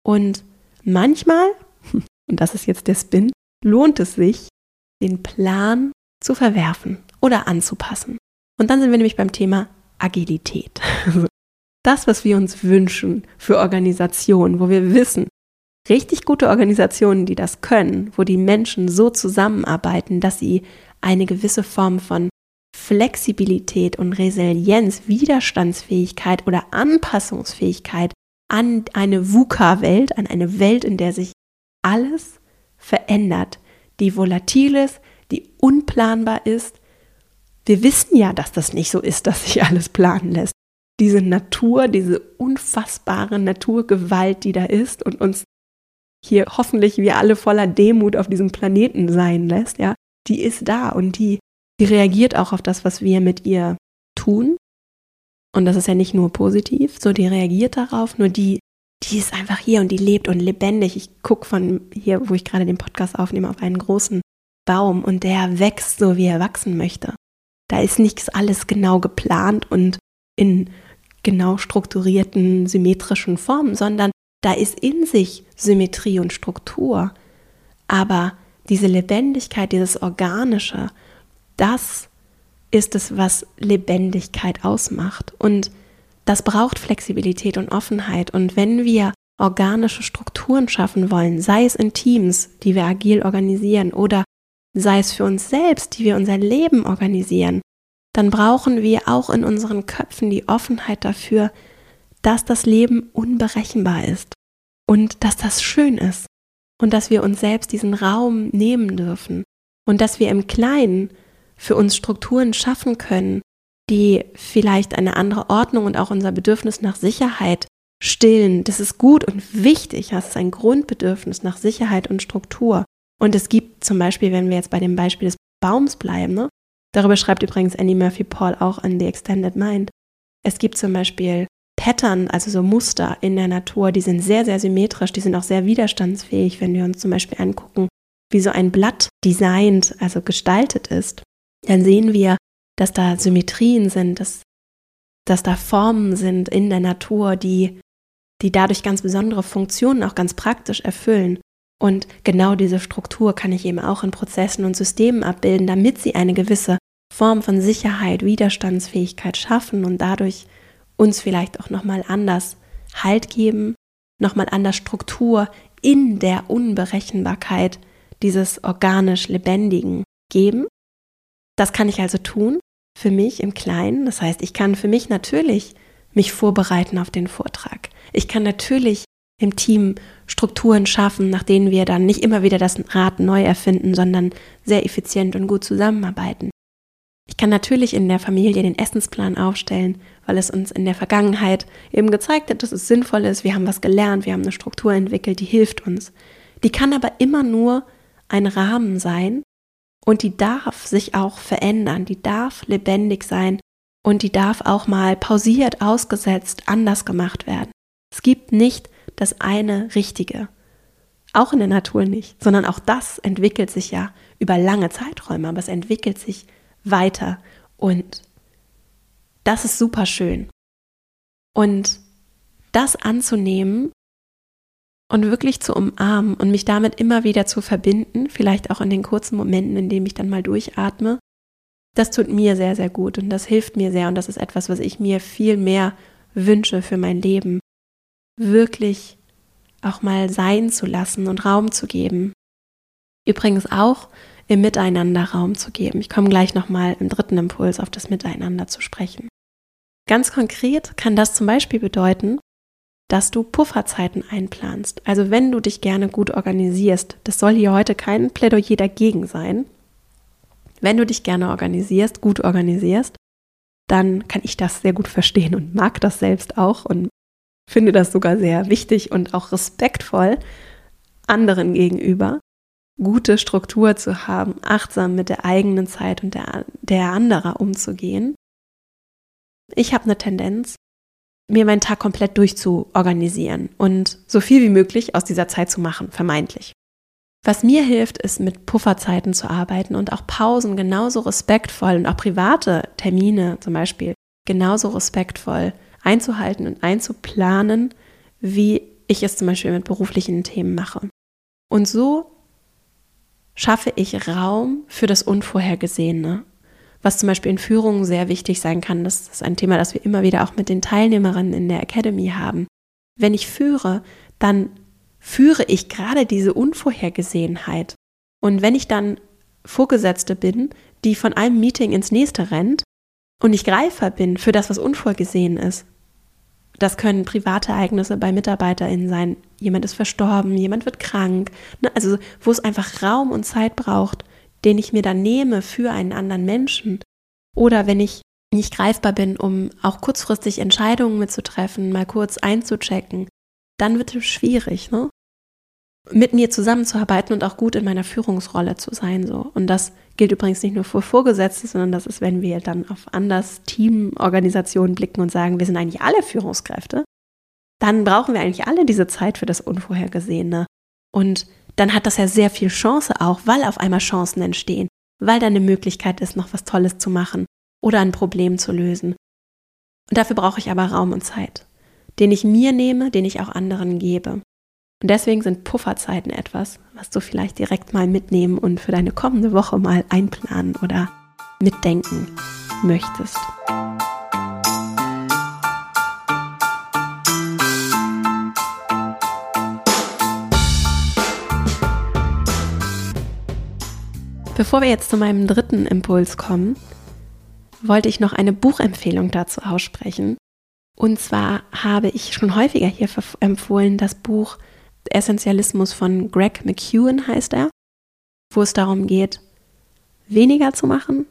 Und manchmal, und das ist jetzt der Spin, lohnt es sich, den Plan zu verwerfen oder anzupassen. Und dann sind wir nämlich beim Thema Agilität. Das, was wir uns wünschen für Organisationen, wo wir wissen, richtig gute Organisationen, die das können, wo die Menschen so zusammenarbeiten, dass sie eine gewisse Form von Flexibilität und Resilienz, Widerstandsfähigkeit oder Anpassungsfähigkeit an eine VUCA-Welt, an eine Welt, in der sich alles verändert, die volatil ist, die unplanbar ist. Wir wissen ja, dass das nicht so ist, dass sich alles planen lässt. Diese Natur, diese unfassbare Naturgewalt, die da ist und uns hier hoffentlich wir alle voller Demut auf diesem Planeten sein lässt, ja, die ist da und die, die reagiert auch auf das, was wir mit ihr tun. Und das ist ja nicht nur positiv, so die reagiert darauf, nur die, die ist einfach hier und die lebt und lebendig. Ich gucke von hier, wo ich gerade den Podcast aufnehme, auf einen großen Baum und der wächst so, wie er wachsen möchte. Da ist nichts alles genau geplant und in genau strukturierten, symmetrischen Formen, sondern da ist in sich Symmetrie und Struktur. Aber diese Lebendigkeit, dieses Organische, das ist es, was Lebendigkeit ausmacht. Und das braucht Flexibilität und Offenheit. Und wenn wir organische Strukturen schaffen wollen, sei es in Teams, die wir agil organisieren, oder sei es für uns selbst, die wir unser Leben organisieren, dann brauchen wir auch in unseren Köpfen die Offenheit dafür, dass das Leben unberechenbar ist und dass das schön ist und dass wir uns selbst diesen Raum nehmen dürfen und dass wir im Kleinen für uns Strukturen schaffen können, die vielleicht eine andere Ordnung und auch unser Bedürfnis nach Sicherheit stillen. Das ist gut und wichtig. Das ist ein Grundbedürfnis nach Sicherheit und Struktur. Und es gibt zum Beispiel, wenn wir jetzt bei dem Beispiel des Baums bleiben, ne? darüber schreibt übrigens Annie Murphy Paul auch an The Extended Mind. Es gibt zum Beispiel Pattern, also so Muster in der Natur, die sind sehr, sehr symmetrisch, die sind auch sehr widerstandsfähig, wenn wir uns zum Beispiel angucken, wie so ein Blatt designt, also gestaltet ist, dann sehen wir, dass da Symmetrien sind, dass, dass da Formen sind in der Natur, die, die dadurch ganz besondere Funktionen auch ganz praktisch erfüllen. Und genau diese Struktur kann ich eben auch in Prozessen und Systemen abbilden, damit sie eine gewisse Form von Sicherheit, Widerstandsfähigkeit schaffen und dadurch uns vielleicht auch nochmal anders Halt geben, nochmal anders Struktur in der Unberechenbarkeit dieses organisch Lebendigen geben. Das kann ich also tun für mich im Kleinen. Das heißt, ich kann für mich natürlich mich vorbereiten auf den Vortrag. Ich kann natürlich im Team Strukturen schaffen, nach denen wir dann nicht immer wieder das Rad neu erfinden, sondern sehr effizient und gut zusammenarbeiten. Ich kann natürlich in der Familie den Essensplan aufstellen, weil es uns in der Vergangenheit eben gezeigt hat, dass es sinnvoll ist. Wir haben was gelernt, wir haben eine Struktur entwickelt, die hilft uns. Die kann aber immer nur ein Rahmen sein und die darf sich auch verändern, die darf lebendig sein und die darf auch mal pausiert, ausgesetzt, anders gemacht werden. Es gibt nicht das eine Richtige. Auch in der Natur nicht, sondern auch das entwickelt sich ja über lange Zeiträume, aber es entwickelt sich weiter und das ist super schön. Und das anzunehmen und wirklich zu umarmen und mich damit immer wieder zu verbinden, vielleicht auch in den kurzen Momenten, in denen ich dann mal durchatme, das tut mir sehr, sehr gut und das hilft mir sehr und das ist etwas, was ich mir viel mehr wünsche für mein Leben, wirklich auch mal sein zu lassen und Raum zu geben. Übrigens auch im Miteinander Raum zu geben. Ich komme gleich nochmal im dritten Impuls auf das Miteinander zu sprechen. Ganz konkret kann das zum Beispiel bedeuten, dass du Pufferzeiten einplanst. Also wenn du dich gerne gut organisierst, das soll hier heute kein Plädoyer dagegen sein. Wenn du dich gerne organisierst, gut organisierst, dann kann ich das sehr gut verstehen und mag das selbst auch und finde das sogar sehr wichtig und auch respektvoll anderen gegenüber, gute Struktur zu haben, achtsam mit der eigenen Zeit und der, der anderer umzugehen. Ich habe eine Tendenz, mir meinen Tag komplett durchzuorganisieren und so viel wie möglich aus dieser Zeit zu machen, vermeintlich. Was mir hilft, ist mit Pufferzeiten zu arbeiten und auch Pausen genauso respektvoll und auch private Termine zum Beispiel genauso respektvoll einzuhalten und einzuplanen, wie ich es zum Beispiel mit beruflichen Themen mache. Und so schaffe ich Raum für das Unvorhergesehene, was zum Beispiel in Führungen sehr wichtig sein kann. Das ist ein Thema, das wir immer wieder auch mit den Teilnehmerinnen in der Academy haben. Wenn ich führe, dann führe ich gerade diese Unvorhergesehenheit. Und wenn ich dann Vorgesetzte bin, die von einem Meeting ins nächste rennt und ich Greifer bin für das, was unvorgesehen ist, das können private Ereignisse bei MitarbeiterInnen sein. Jemand ist verstorben, jemand wird krank. Ne? Also, wo es einfach Raum und Zeit braucht, den ich mir dann nehme für einen anderen Menschen. Oder wenn ich nicht greifbar bin, um auch kurzfristig Entscheidungen mitzutreffen, mal kurz einzuchecken, dann wird es schwierig, ne? mit mir zusammenzuarbeiten und auch gut in meiner Führungsrolle zu sein. So. Und das gilt übrigens nicht nur für Vorgesetzte, sondern das ist, wenn wir dann auf anders Teamorganisationen blicken und sagen, wir sind eigentlich alle Führungskräfte, dann brauchen wir eigentlich alle diese Zeit für das Unvorhergesehene. Und dann hat das ja sehr viel Chance auch, weil auf einmal Chancen entstehen, weil da eine Möglichkeit ist, noch was Tolles zu machen oder ein Problem zu lösen. Und dafür brauche ich aber Raum und Zeit, den ich mir nehme, den ich auch anderen gebe. Und deswegen sind Pufferzeiten etwas, was du vielleicht direkt mal mitnehmen und für deine kommende Woche mal einplanen oder mitdenken möchtest. Bevor wir jetzt zu meinem dritten Impuls kommen, wollte ich noch eine Buchempfehlung dazu aussprechen. Und zwar habe ich schon häufiger hier empfohlen das Buch Essentialismus von Greg McEwen heißt er, wo es darum geht, weniger zu machen,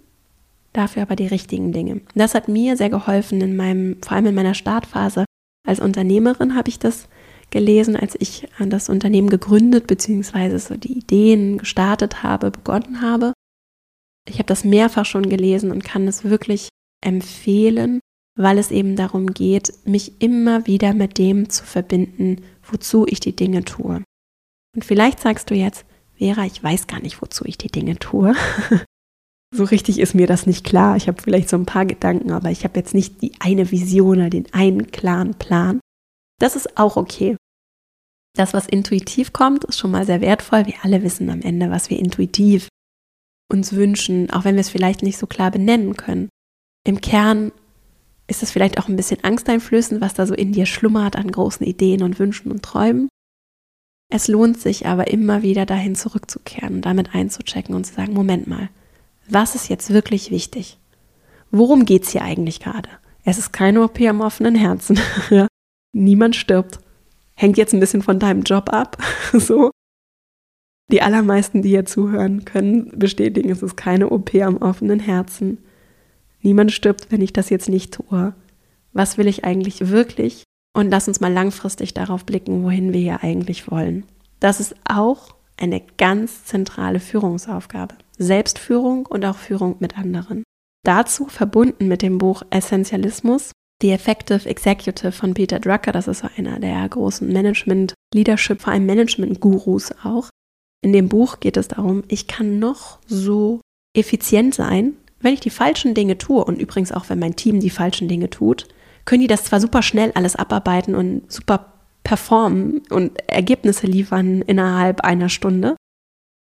dafür aber die richtigen Dinge. Das hat mir sehr geholfen in meinem, vor allem in meiner Startphase als Unternehmerin habe ich das gelesen, als ich das Unternehmen gegründet bzw. so die Ideen gestartet habe, begonnen habe. Ich habe das mehrfach schon gelesen und kann es wirklich empfehlen, weil es eben darum geht, mich immer wieder mit dem zu verbinden, wozu ich die Dinge tue. Und vielleicht sagst du jetzt, Vera, ich weiß gar nicht, wozu ich die Dinge tue. so richtig ist mir das nicht klar. Ich habe vielleicht so ein paar Gedanken, aber ich habe jetzt nicht die eine Vision oder den einen klaren Plan. Das ist auch okay. Das, was intuitiv kommt, ist schon mal sehr wertvoll. Wir alle wissen am Ende, was wir intuitiv uns wünschen, auch wenn wir es vielleicht nicht so klar benennen können. Im Kern ist es vielleicht auch ein bisschen angsteinflößend, was da so in dir schlummert an großen Ideen und Wünschen und Träumen? Es lohnt sich aber immer wieder dahin zurückzukehren und damit einzuchecken und zu sagen, Moment mal, was ist jetzt wirklich wichtig? Worum geht es hier eigentlich gerade? Es ist keine OP am offenen Herzen. Niemand stirbt. Hängt jetzt ein bisschen von deinem Job ab. so. Die allermeisten, die hier zuhören, können bestätigen, es ist keine OP am offenen Herzen. Niemand stirbt, wenn ich das jetzt nicht tue. Was will ich eigentlich wirklich? Und lass uns mal langfristig darauf blicken, wohin wir hier eigentlich wollen. Das ist auch eine ganz zentrale Führungsaufgabe. Selbstführung und auch Führung mit anderen. Dazu verbunden mit dem Buch Essentialismus, The Effective Executive von Peter Drucker, das ist einer der großen Management, Leadership, vor allem Management-Gurus auch. In dem Buch geht es darum, ich kann noch so effizient sein, wenn ich die falschen Dinge tue und übrigens auch wenn mein Team die falschen Dinge tut, können die das zwar super schnell alles abarbeiten und super performen und Ergebnisse liefern innerhalb einer Stunde.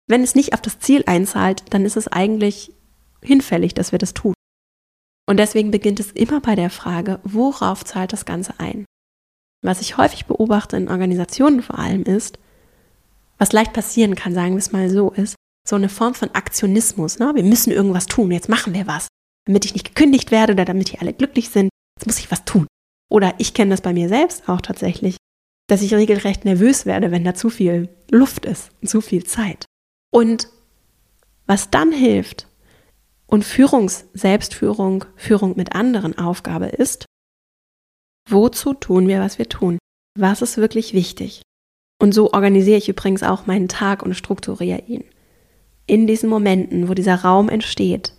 Wenn es nicht auf das Ziel einzahlt, dann ist es eigentlich hinfällig, dass wir das tun. Und deswegen beginnt es immer bei der Frage, worauf zahlt das Ganze ein? Was ich häufig beobachte in Organisationen vor allem ist, was leicht passieren kann, sagen wir es mal so, ist, so eine Form von Aktionismus. Ne? Wir müssen irgendwas tun, jetzt machen wir was. Damit ich nicht gekündigt werde oder damit hier alle glücklich sind, jetzt muss ich was tun. Oder ich kenne das bei mir selbst auch tatsächlich, dass ich regelrecht nervös werde, wenn da zu viel Luft ist, zu viel Zeit. Und was dann hilft und Führungs-, Selbstführung, Führung mit anderen Aufgabe ist, wozu tun wir, was wir tun? Was ist wirklich wichtig? Und so organisiere ich übrigens auch meinen Tag und strukturiere ihn in diesen Momenten, wo dieser Raum entsteht,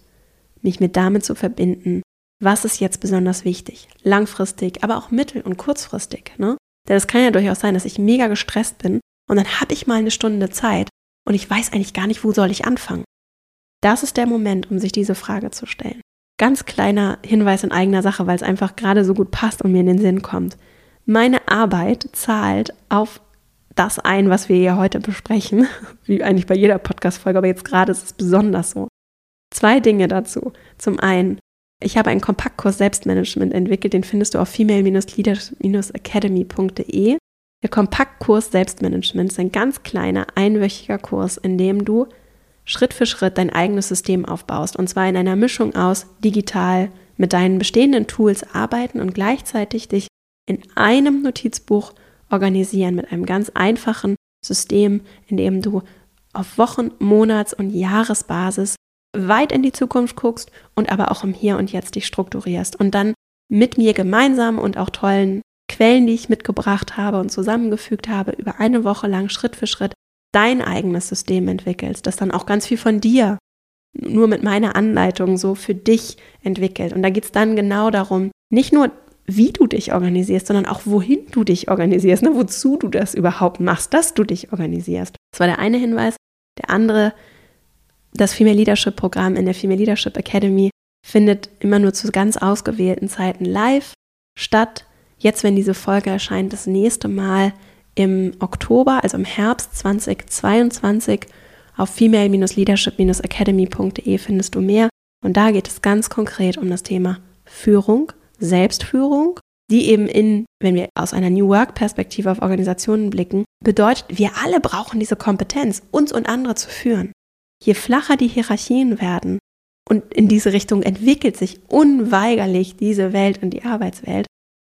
mich mit damit zu verbinden, was ist jetzt besonders wichtig, langfristig, aber auch mittel- und kurzfristig. Ne? Denn es kann ja durchaus sein, dass ich mega gestresst bin und dann habe ich mal eine Stunde Zeit und ich weiß eigentlich gar nicht, wo soll ich anfangen. Das ist der Moment, um sich diese Frage zu stellen. Ganz kleiner Hinweis in eigener Sache, weil es einfach gerade so gut passt und mir in den Sinn kommt. meine Arbeit zahlt auf das ein, was wir hier heute besprechen, wie eigentlich bei jeder Podcast-Folge, aber jetzt gerade ist es besonders so. Zwei Dinge dazu. Zum einen, ich habe einen Kompaktkurs Selbstmanagement entwickelt, den findest du auf female-leader-academy.de. Der Kompaktkurs Selbstmanagement ist ein ganz kleiner, einwöchiger Kurs, in dem du Schritt für Schritt dein eigenes System aufbaust. Und zwar in einer Mischung aus digital mit deinen bestehenden Tools arbeiten und gleichzeitig dich in einem Notizbuch organisieren mit einem ganz einfachen System, in dem du auf Wochen-, Monats- und Jahresbasis weit in die Zukunft guckst und aber auch im Hier und Jetzt dich strukturierst und dann mit mir gemeinsam und auch tollen Quellen, die ich mitgebracht habe und zusammengefügt habe, über eine Woche lang Schritt für Schritt dein eigenes System entwickelst, das dann auch ganz viel von dir nur mit meiner Anleitung so für dich entwickelt. Und da geht es dann genau darum, nicht nur wie du dich organisierst, sondern auch wohin du dich organisierst, ne? wozu du das überhaupt machst, dass du dich organisierst. Das war der eine Hinweis. Der andere, das Female Leadership Programm in der Female Leadership Academy findet immer nur zu ganz ausgewählten Zeiten live statt. Jetzt, wenn diese Folge erscheint, das nächste Mal im Oktober, also im Herbst 2022 auf female-leadership-academy.de findest du mehr. Und da geht es ganz konkret um das Thema Führung, Selbstführung, die eben in, wenn wir aus einer New Work-Perspektive auf Organisationen blicken, bedeutet, wir alle brauchen diese Kompetenz, uns und andere zu führen. Je flacher die Hierarchien werden, und in diese Richtung entwickelt sich unweigerlich diese Welt und die Arbeitswelt,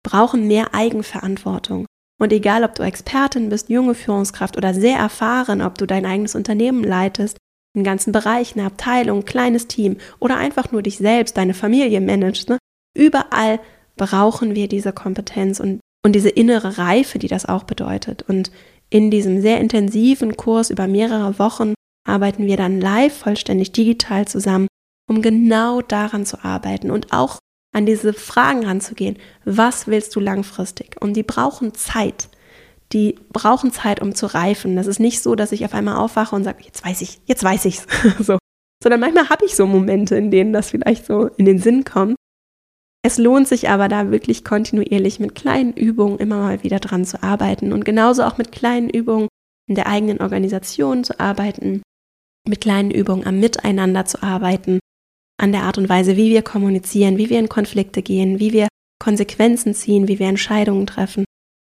brauchen mehr Eigenverantwortung. Und egal, ob du Expertin bist, junge Führungskraft oder sehr erfahren, ob du dein eigenes Unternehmen leitest, einen ganzen Bereich, eine Abteilung, ein kleines Team oder einfach nur dich selbst, deine Familie managst, ne? überall brauchen wir diese Kompetenz und, und diese innere Reife, die das auch bedeutet. Und in diesem sehr intensiven Kurs über mehrere Wochen arbeiten wir dann live, vollständig digital zusammen, um genau daran zu arbeiten und auch an diese Fragen ranzugehen. Was willst du langfristig? Und die brauchen Zeit. Die brauchen Zeit, um zu reifen. Das ist nicht so, dass ich auf einmal aufwache und sage, jetzt weiß ich, jetzt weiß ich's. so. Sondern manchmal habe ich so Momente, in denen das vielleicht so in den Sinn kommt. Es lohnt sich aber da wirklich kontinuierlich mit kleinen Übungen immer mal wieder dran zu arbeiten und genauso auch mit kleinen Übungen in der eigenen Organisation zu arbeiten, mit kleinen Übungen am Miteinander zu arbeiten, an der Art und Weise, wie wir kommunizieren, wie wir in Konflikte gehen, wie wir Konsequenzen ziehen, wie wir Entscheidungen treffen.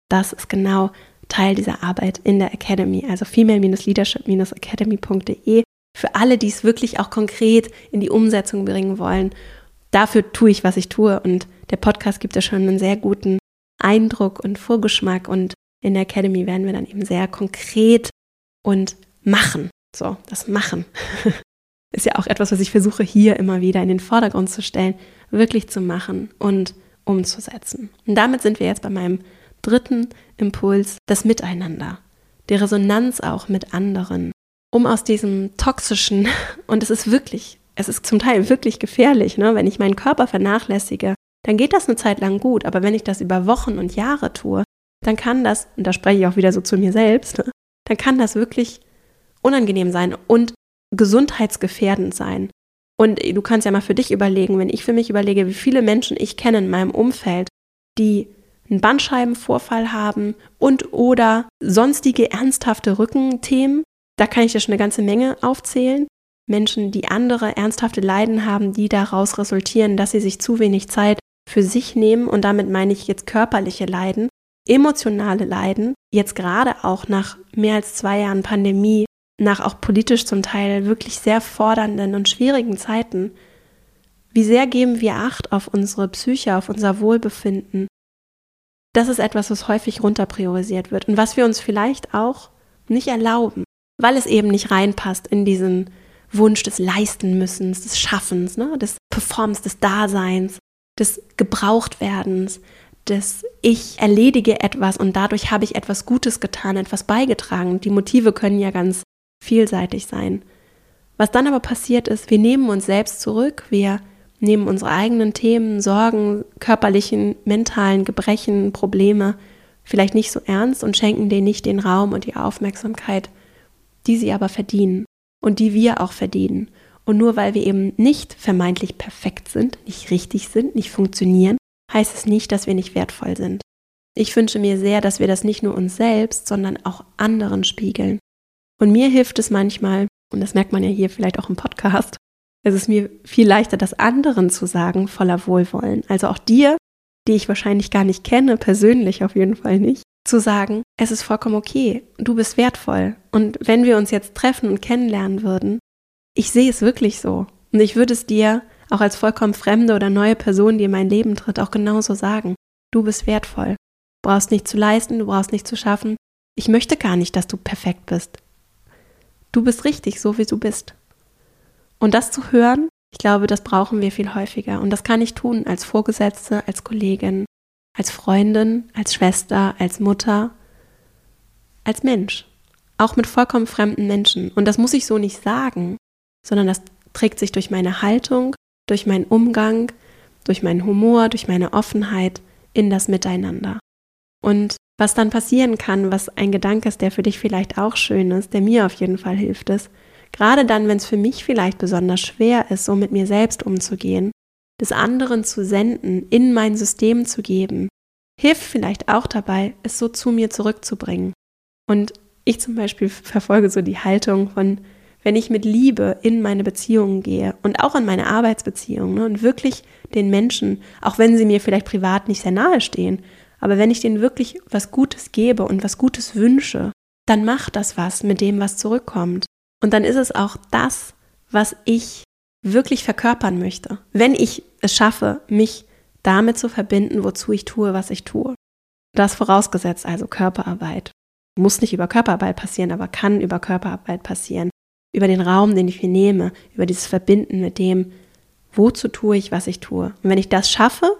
Das ist genau Teil dieser Arbeit in der Academy, also female-leadership-academy.de. Für alle, die es wirklich auch konkret in die Umsetzung bringen wollen. Dafür tue ich, was ich tue. Und der Podcast gibt ja schon einen sehr guten Eindruck und Vorgeschmack. Und in der Academy werden wir dann eben sehr konkret und machen. So, das Machen. ist ja auch etwas, was ich versuche hier immer wieder in den Vordergrund zu stellen, wirklich zu machen und umzusetzen. Und damit sind wir jetzt bei meinem dritten Impuls, das Miteinander, die Resonanz auch mit anderen, um aus diesem toxischen, und es ist wirklich, es ist zum Teil wirklich gefährlich, ne? wenn ich meinen Körper vernachlässige, dann geht das eine Zeit lang gut, aber wenn ich das über Wochen und Jahre tue, dann kann das, und da spreche ich auch wieder so zu mir selbst, ne? dann kann das wirklich unangenehm sein und gesundheitsgefährdend sein. Und du kannst ja mal für dich überlegen, wenn ich für mich überlege, wie viele Menschen ich kenne in meinem Umfeld, die einen Bandscheibenvorfall haben und oder sonstige ernsthafte Rückenthemen, da kann ich ja schon eine ganze Menge aufzählen. Menschen, die andere ernsthafte Leiden haben, die daraus resultieren, dass sie sich zu wenig Zeit für sich nehmen und damit meine ich jetzt körperliche Leiden, emotionale Leiden, jetzt gerade auch nach mehr als zwei Jahren Pandemie nach auch politisch zum Teil wirklich sehr fordernden und schwierigen Zeiten, wie sehr geben wir Acht auf unsere Psyche, auf unser Wohlbefinden? Das ist etwas, was häufig runterpriorisiert wird und was wir uns vielleicht auch nicht erlauben, weil es eben nicht reinpasst in diesen Wunsch des Leistenmüssens, des Schaffens, ne, des Performens, des Daseins, des Gebrauchtwerdens, des Ich erledige etwas und dadurch habe ich etwas Gutes getan, etwas beigetragen. Die Motive können ja ganz vielseitig sein. Was dann aber passiert ist, wir nehmen uns selbst zurück, wir nehmen unsere eigenen Themen, Sorgen, körperlichen, mentalen Gebrechen, Probleme vielleicht nicht so ernst und schenken denen nicht den Raum und die Aufmerksamkeit, die sie aber verdienen und die wir auch verdienen. Und nur weil wir eben nicht vermeintlich perfekt sind, nicht richtig sind, nicht funktionieren, heißt es nicht, dass wir nicht wertvoll sind. Ich wünsche mir sehr, dass wir das nicht nur uns selbst, sondern auch anderen spiegeln. Und mir hilft es manchmal, und das merkt man ja hier vielleicht auch im Podcast, es ist mir viel leichter, das anderen zu sagen, voller Wohlwollen. Also auch dir, die ich wahrscheinlich gar nicht kenne, persönlich auf jeden Fall nicht, zu sagen, es ist vollkommen okay, du bist wertvoll. Und wenn wir uns jetzt treffen und kennenlernen würden, ich sehe es wirklich so. Und ich würde es dir auch als vollkommen fremde oder neue Person, die in mein Leben tritt, auch genauso sagen. Du bist wertvoll. Du brauchst nicht zu leisten, du brauchst nicht zu schaffen. Ich möchte gar nicht, dass du perfekt bist. Du bist richtig, so wie du bist. Und das zu hören, ich glaube, das brauchen wir viel häufiger. Und das kann ich tun als Vorgesetzte, als Kollegin, als Freundin, als Schwester, als Mutter, als Mensch. Auch mit vollkommen fremden Menschen. Und das muss ich so nicht sagen, sondern das trägt sich durch meine Haltung, durch meinen Umgang, durch meinen Humor, durch meine Offenheit in das Miteinander. Und was dann passieren kann, was ein Gedanke ist, der für dich vielleicht auch schön ist, der mir auf jeden Fall hilft, ist, gerade dann, wenn es für mich vielleicht besonders schwer ist, so mit mir selbst umzugehen, des anderen zu senden, in mein System zu geben, hilft vielleicht auch dabei, es so zu mir zurückzubringen. Und ich zum Beispiel verfolge so die Haltung von, wenn ich mit Liebe in meine Beziehungen gehe und auch in meine Arbeitsbeziehungen ne, und wirklich den Menschen, auch wenn sie mir vielleicht privat nicht sehr nahe stehen, aber wenn ich denen wirklich was Gutes gebe und was Gutes wünsche, dann macht das was mit dem, was zurückkommt. Und dann ist es auch das, was ich wirklich verkörpern möchte. Wenn ich es schaffe, mich damit zu verbinden, wozu ich tue, was ich tue. Das vorausgesetzt also Körperarbeit. Muss nicht über Körperarbeit passieren, aber kann über Körperarbeit passieren. Über den Raum, den ich mir nehme, über dieses Verbinden mit dem, wozu tue ich, was ich tue. Und wenn ich das schaffe,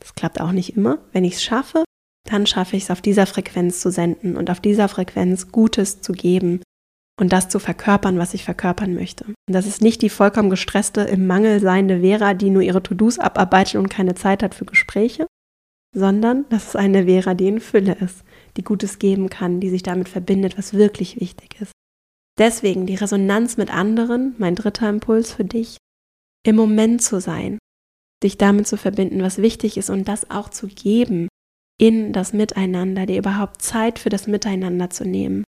das klappt auch nicht immer. Wenn ich es schaffe, dann schaffe ich es auf dieser Frequenz zu senden und auf dieser Frequenz Gutes zu geben und das zu verkörpern, was ich verkörpern möchte. Und das ist nicht die vollkommen gestresste, im Mangel seiende Vera, die nur ihre To-Dos abarbeitet und keine Zeit hat für Gespräche, sondern das ist eine Vera, die in Fülle ist, die Gutes geben kann, die sich damit verbindet, was wirklich wichtig ist. Deswegen die Resonanz mit anderen, mein dritter Impuls für dich, im Moment zu sein, dich damit zu verbinden, was wichtig ist und das auch zu geben in das Miteinander, dir überhaupt Zeit für das Miteinander zu nehmen.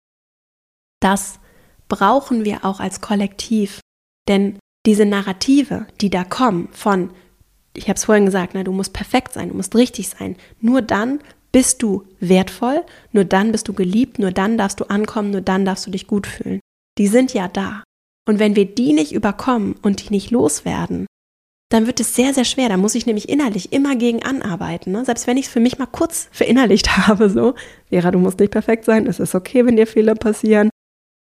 Das brauchen wir auch als Kollektiv, denn diese Narrative, die da kommen von, ich habe es vorhin gesagt, na, du musst perfekt sein, du musst richtig sein, nur dann bist du wertvoll, nur dann bist du geliebt, nur dann darfst du ankommen, nur dann darfst du dich gut fühlen. Die sind ja da. Und wenn wir die nicht überkommen und die nicht loswerden, dann wird es sehr, sehr schwer. Da muss ich nämlich innerlich immer gegen anarbeiten. Ne? Selbst wenn ich es für mich mal kurz verinnerlicht habe, so, Vera, du musst nicht perfekt sein, es ist okay, wenn dir Fehler passieren.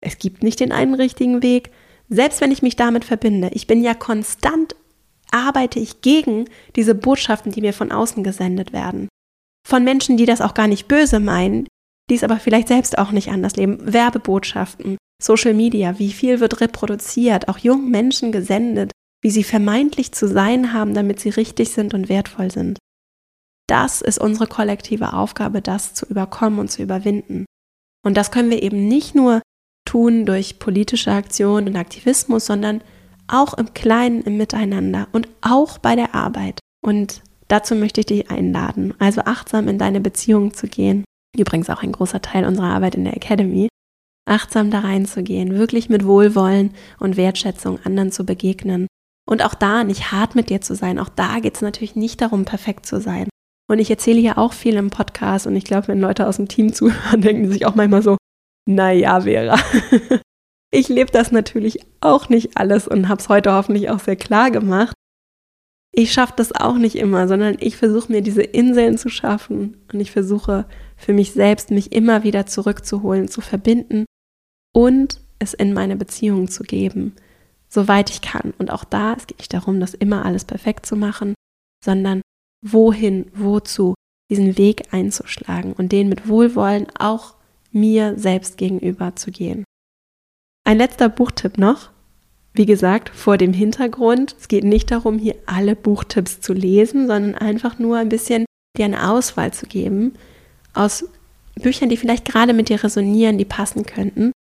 Es gibt nicht den einen richtigen Weg. Selbst wenn ich mich damit verbinde, ich bin ja konstant, arbeite ich gegen diese Botschaften, die mir von außen gesendet werden. Von Menschen, die das auch gar nicht böse meinen, die es aber vielleicht selbst auch nicht anders leben. Werbebotschaften, Social Media, wie viel wird reproduziert, auch jungen Menschen gesendet, wie sie vermeintlich zu sein haben, damit sie richtig sind und wertvoll sind. Das ist unsere kollektive Aufgabe, das zu überkommen und zu überwinden. Und das können wir eben nicht nur tun durch politische Aktion und Aktivismus, sondern auch im Kleinen, im Miteinander und auch bei der Arbeit. Und dazu möchte ich dich einladen, also achtsam in deine Beziehung zu gehen. Übrigens auch ein großer Teil unserer Arbeit in der Academy. Achtsam da reinzugehen, wirklich mit Wohlwollen und Wertschätzung anderen zu begegnen und auch da nicht hart mit dir zu sein. Auch da geht es natürlich nicht darum, perfekt zu sein. Und ich erzähle hier auch viel im Podcast und ich glaube, wenn Leute aus dem Team zuhören, denken sich auch manchmal so, naja, Vera. ich lebe das natürlich auch nicht alles und habe es heute hoffentlich auch sehr klar gemacht. Ich schaffe das auch nicht immer, sondern ich versuche mir diese Inseln zu schaffen und ich versuche für mich selbst, mich immer wieder zurückzuholen, zu verbinden und es in meine Beziehungen zu geben soweit ich kann. Und auch da, es geht nicht darum, das immer alles perfekt zu machen, sondern wohin, wozu, diesen Weg einzuschlagen und den mit Wohlwollen auch mir selbst gegenüber zu gehen. Ein letzter Buchtipp noch. Wie gesagt, vor dem Hintergrund, es geht nicht darum, hier alle Buchtipps zu lesen, sondern einfach nur ein bisschen dir eine Auswahl zu geben aus Büchern, die vielleicht gerade mit dir resonieren, die passen könnten.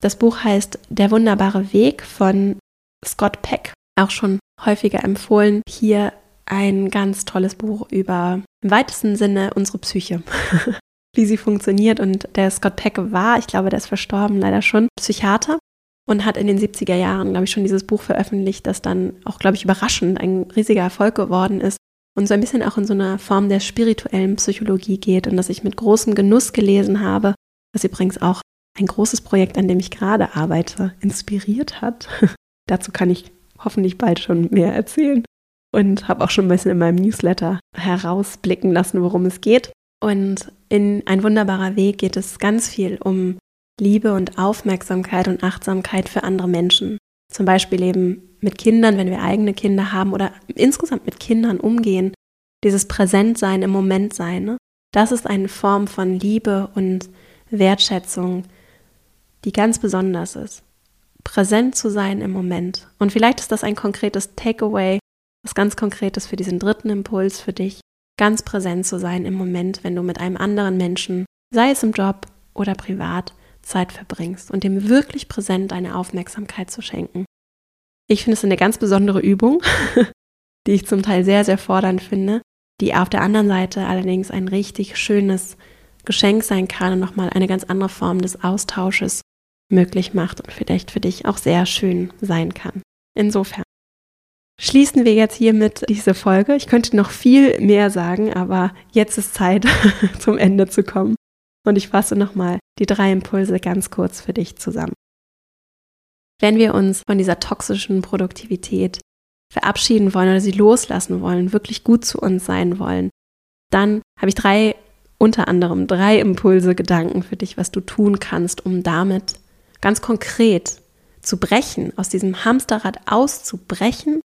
Das Buch heißt Der wunderbare Weg von Scott Peck, auch schon häufiger empfohlen, hier ein ganz tolles Buch über im weitesten Sinne unsere Psyche, wie sie funktioniert. Und der Scott Peck war, ich glaube, der ist verstorben, leider schon, Psychiater und hat in den 70er Jahren, glaube ich, schon dieses Buch veröffentlicht, das dann auch, glaube ich, überraschend ein riesiger Erfolg geworden ist und so ein bisschen auch in so einer Form der spirituellen Psychologie geht und das ich mit großem Genuss gelesen habe, was übrigens auch ein großes Projekt, an dem ich gerade arbeite, inspiriert hat. Dazu kann ich hoffentlich bald schon mehr erzählen und habe auch schon ein bisschen in meinem Newsletter herausblicken lassen, worum es geht. Und in Ein wunderbarer Weg geht es ganz viel um Liebe und Aufmerksamkeit und Achtsamkeit für andere Menschen. Zum Beispiel eben mit Kindern, wenn wir eigene Kinder haben oder insgesamt mit Kindern umgehen. Dieses Präsentsein im Moment sein. Ne? Das ist eine Form von Liebe und Wertschätzung, die ganz besonders ist. Präsent zu sein im Moment. Und vielleicht ist das ein konkretes Takeaway, was ganz konkretes für diesen dritten Impuls für dich, ganz präsent zu sein im Moment, wenn du mit einem anderen Menschen, sei es im Job oder privat, Zeit verbringst und dem wirklich präsent deine Aufmerksamkeit zu schenken. Ich finde es eine ganz besondere Übung, die ich zum Teil sehr, sehr fordernd finde, die auf der anderen Seite allerdings ein richtig schönes Geschenk sein kann und nochmal eine ganz andere Form des Austausches möglich macht und vielleicht für dich auch sehr schön sein kann. Insofern schließen wir jetzt hiermit diese Folge. Ich könnte noch viel mehr sagen, aber jetzt ist Zeit, zum Ende zu kommen. Und ich fasse nochmal die drei Impulse ganz kurz für dich zusammen. Wenn wir uns von dieser toxischen Produktivität verabschieden wollen oder sie loslassen wollen, wirklich gut zu uns sein wollen, dann habe ich drei, unter anderem drei Impulse, Gedanken für dich, was du tun kannst, um damit ganz konkret zu brechen, aus diesem Hamsterrad auszubrechen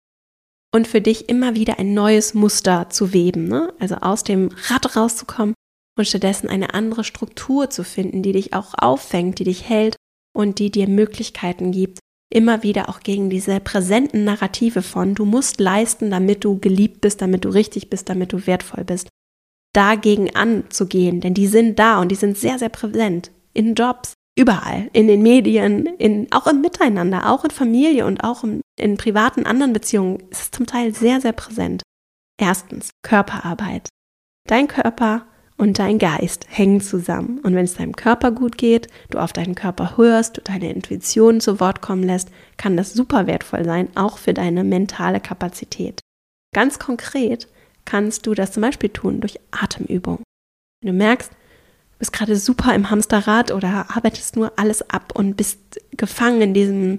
und für dich immer wieder ein neues Muster zu weben, ne? also aus dem Rad rauszukommen und stattdessen eine andere Struktur zu finden, die dich auch auffängt, die dich hält und die dir Möglichkeiten gibt, immer wieder auch gegen diese präsenten Narrative von du musst leisten, damit du geliebt bist, damit du richtig bist, damit du wertvoll bist, dagegen anzugehen, denn die sind da und die sind sehr, sehr präsent in Jobs, überall, in den Medien, in, auch im Miteinander, auch in Familie und auch in, in privaten anderen Beziehungen ist es zum Teil sehr, sehr präsent. Erstens, Körperarbeit. Dein Körper und dein Geist hängen zusammen. Und wenn es deinem Körper gut geht, du auf deinen Körper hörst, du deine Intuition zu Wort kommen lässt, kann das super wertvoll sein, auch für deine mentale Kapazität. Ganz konkret kannst du das zum Beispiel tun durch Atemübung. Wenn du merkst, bist gerade super im Hamsterrad oder arbeitest nur alles ab und bist gefangen in, diesem,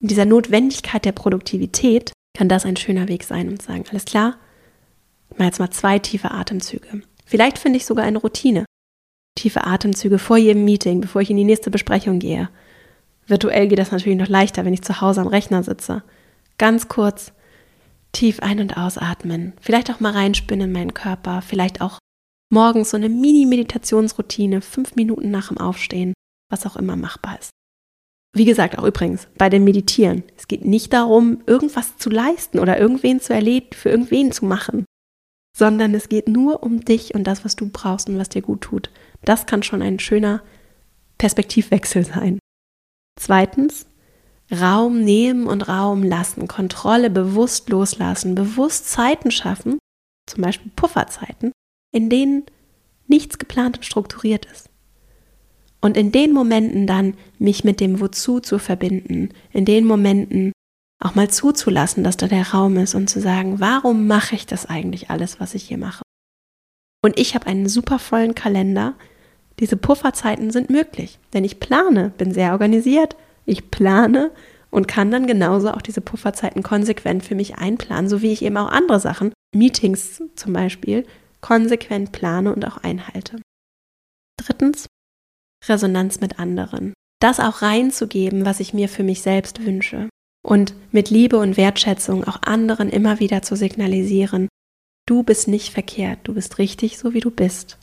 in dieser Notwendigkeit der Produktivität, kann das ein schöner Weg sein, zu sagen, alles klar, mache jetzt mal zwei tiefe Atemzüge. Vielleicht finde ich sogar eine Routine. Tiefe Atemzüge vor jedem Meeting, bevor ich in die nächste Besprechung gehe. Virtuell geht das natürlich noch leichter, wenn ich zu Hause am Rechner sitze. Ganz kurz tief ein- und ausatmen. Vielleicht auch mal reinspinnen in meinen Körper. Vielleicht auch morgens so eine Mini-Meditationsroutine, fünf Minuten nach dem Aufstehen, was auch immer machbar ist. Wie gesagt, auch übrigens bei dem Meditieren. Es geht nicht darum, irgendwas zu leisten oder irgendwen zu erledigen, für irgendwen zu machen sondern es geht nur um dich und das, was du brauchst und was dir gut tut. Das kann schon ein schöner Perspektivwechsel sein. Zweitens, Raum nehmen und Raum lassen, Kontrolle bewusst loslassen, bewusst Zeiten schaffen, zum Beispiel Pufferzeiten, in denen nichts geplant und strukturiert ist. Und in den Momenten dann mich mit dem Wozu zu verbinden, in den Momenten auch mal zuzulassen, dass da der Raum ist und zu sagen, warum mache ich das eigentlich alles, was ich hier mache? Und ich habe einen super vollen Kalender. Diese Pufferzeiten sind möglich, denn ich plane, bin sehr organisiert, ich plane und kann dann genauso auch diese Pufferzeiten konsequent für mich einplanen, so wie ich eben auch andere Sachen, Meetings zum Beispiel, konsequent plane und auch einhalte. Drittens, Resonanz mit anderen. Das auch reinzugeben, was ich mir für mich selbst wünsche und mit Liebe und Wertschätzung auch anderen immer wieder zu signalisieren, du bist nicht verkehrt, du bist richtig so wie du bist.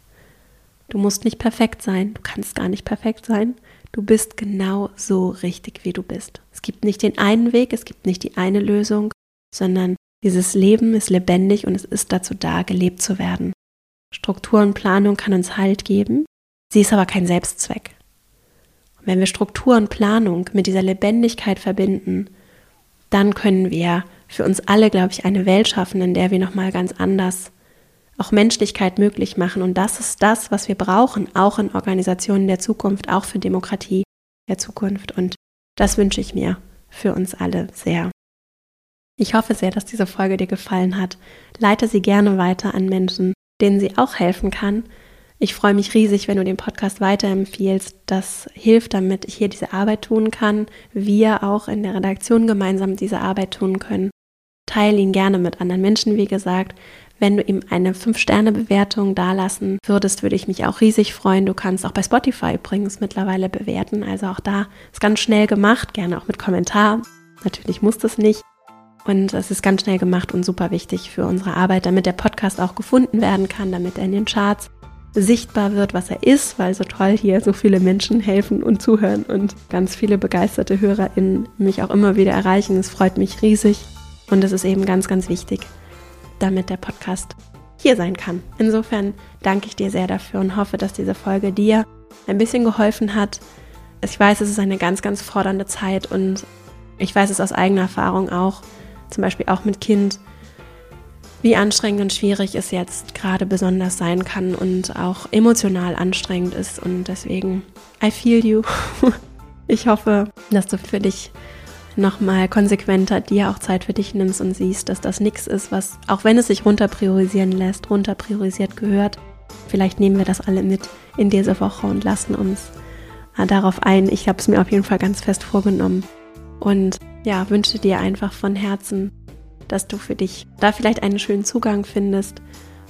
Du musst nicht perfekt sein, du kannst gar nicht perfekt sein, du bist genau so richtig wie du bist. Es gibt nicht den einen Weg, es gibt nicht die eine Lösung, sondern dieses Leben ist lebendig und es ist dazu da, gelebt zu werden. Struktur und Planung kann uns Halt geben, sie ist aber kein Selbstzweck. Und wenn wir Struktur und Planung mit dieser Lebendigkeit verbinden, dann können wir für uns alle, glaube ich, eine Welt schaffen, in der wir nochmal ganz anders auch Menschlichkeit möglich machen. Und das ist das, was wir brauchen, auch in Organisationen der Zukunft, auch für Demokratie der Zukunft. Und das wünsche ich mir für uns alle sehr. Ich hoffe sehr, dass diese Folge dir gefallen hat. Leite sie gerne weiter an Menschen, denen sie auch helfen kann. Ich freue mich riesig, wenn du den Podcast weiterempfiehlst. Das hilft, damit ich hier diese Arbeit tun kann. Wir auch in der Redaktion gemeinsam diese Arbeit tun können. Teile ihn gerne mit anderen Menschen, wie gesagt. Wenn du ihm eine 5-Sterne-Bewertung dalassen würdest, würde ich mich auch riesig freuen. Du kannst auch bei Spotify übrigens mittlerweile bewerten. Also auch da ist ganz schnell gemacht, gerne auch mit Kommentar. Natürlich muss das nicht. Und es ist ganz schnell gemacht und super wichtig für unsere Arbeit, damit der Podcast auch gefunden werden kann, damit er in den Charts sichtbar wird, was er ist, weil so toll hier so viele Menschen helfen und zuhören und ganz viele begeisterte HörerInnen mich auch immer wieder erreichen. Es freut mich riesig und es ist eben ganz, ganz wichtig, damit der Podcast hier sein kann. Insofern danke ich dir sehr dafür und hoffe, dass diese Folge dir ein bisschen geholfen hat. Ich weiß, es ist eine ganz, ganz fordernde Zeit und ich weiß es aus eigener Erfahrung auch, zum Beispiel auch mit Kind, wie anstrengend und schwierig es jetzt gerade besonders sein kann und auch emotional anstrengend ist. Und deswegen, I feel you. Ich hoffe, dass du für dich nochmal konsequenter dir auch Zeit für dich nimmst und siehst, dass das nichts ist, was, auch wenn es sich runter priorisieren lässt, runter priorisiert gehört. Vielleicht nehmen wir das alle mit in diese Woche und lassen uns äh, darauf ein. Ich habe es mir auf jeden Fall ganz fest vorgenommen. Und ja, wünsche dir einfach von Herzen, dass du für dich da vielleicht einen schönen Zugang findest.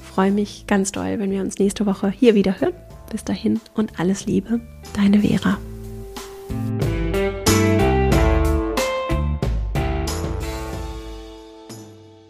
Freue mich ganz doll, wenn wir uns nächste Woche hier wieder hören. Bis dahin und alles Liebe, deine Vera.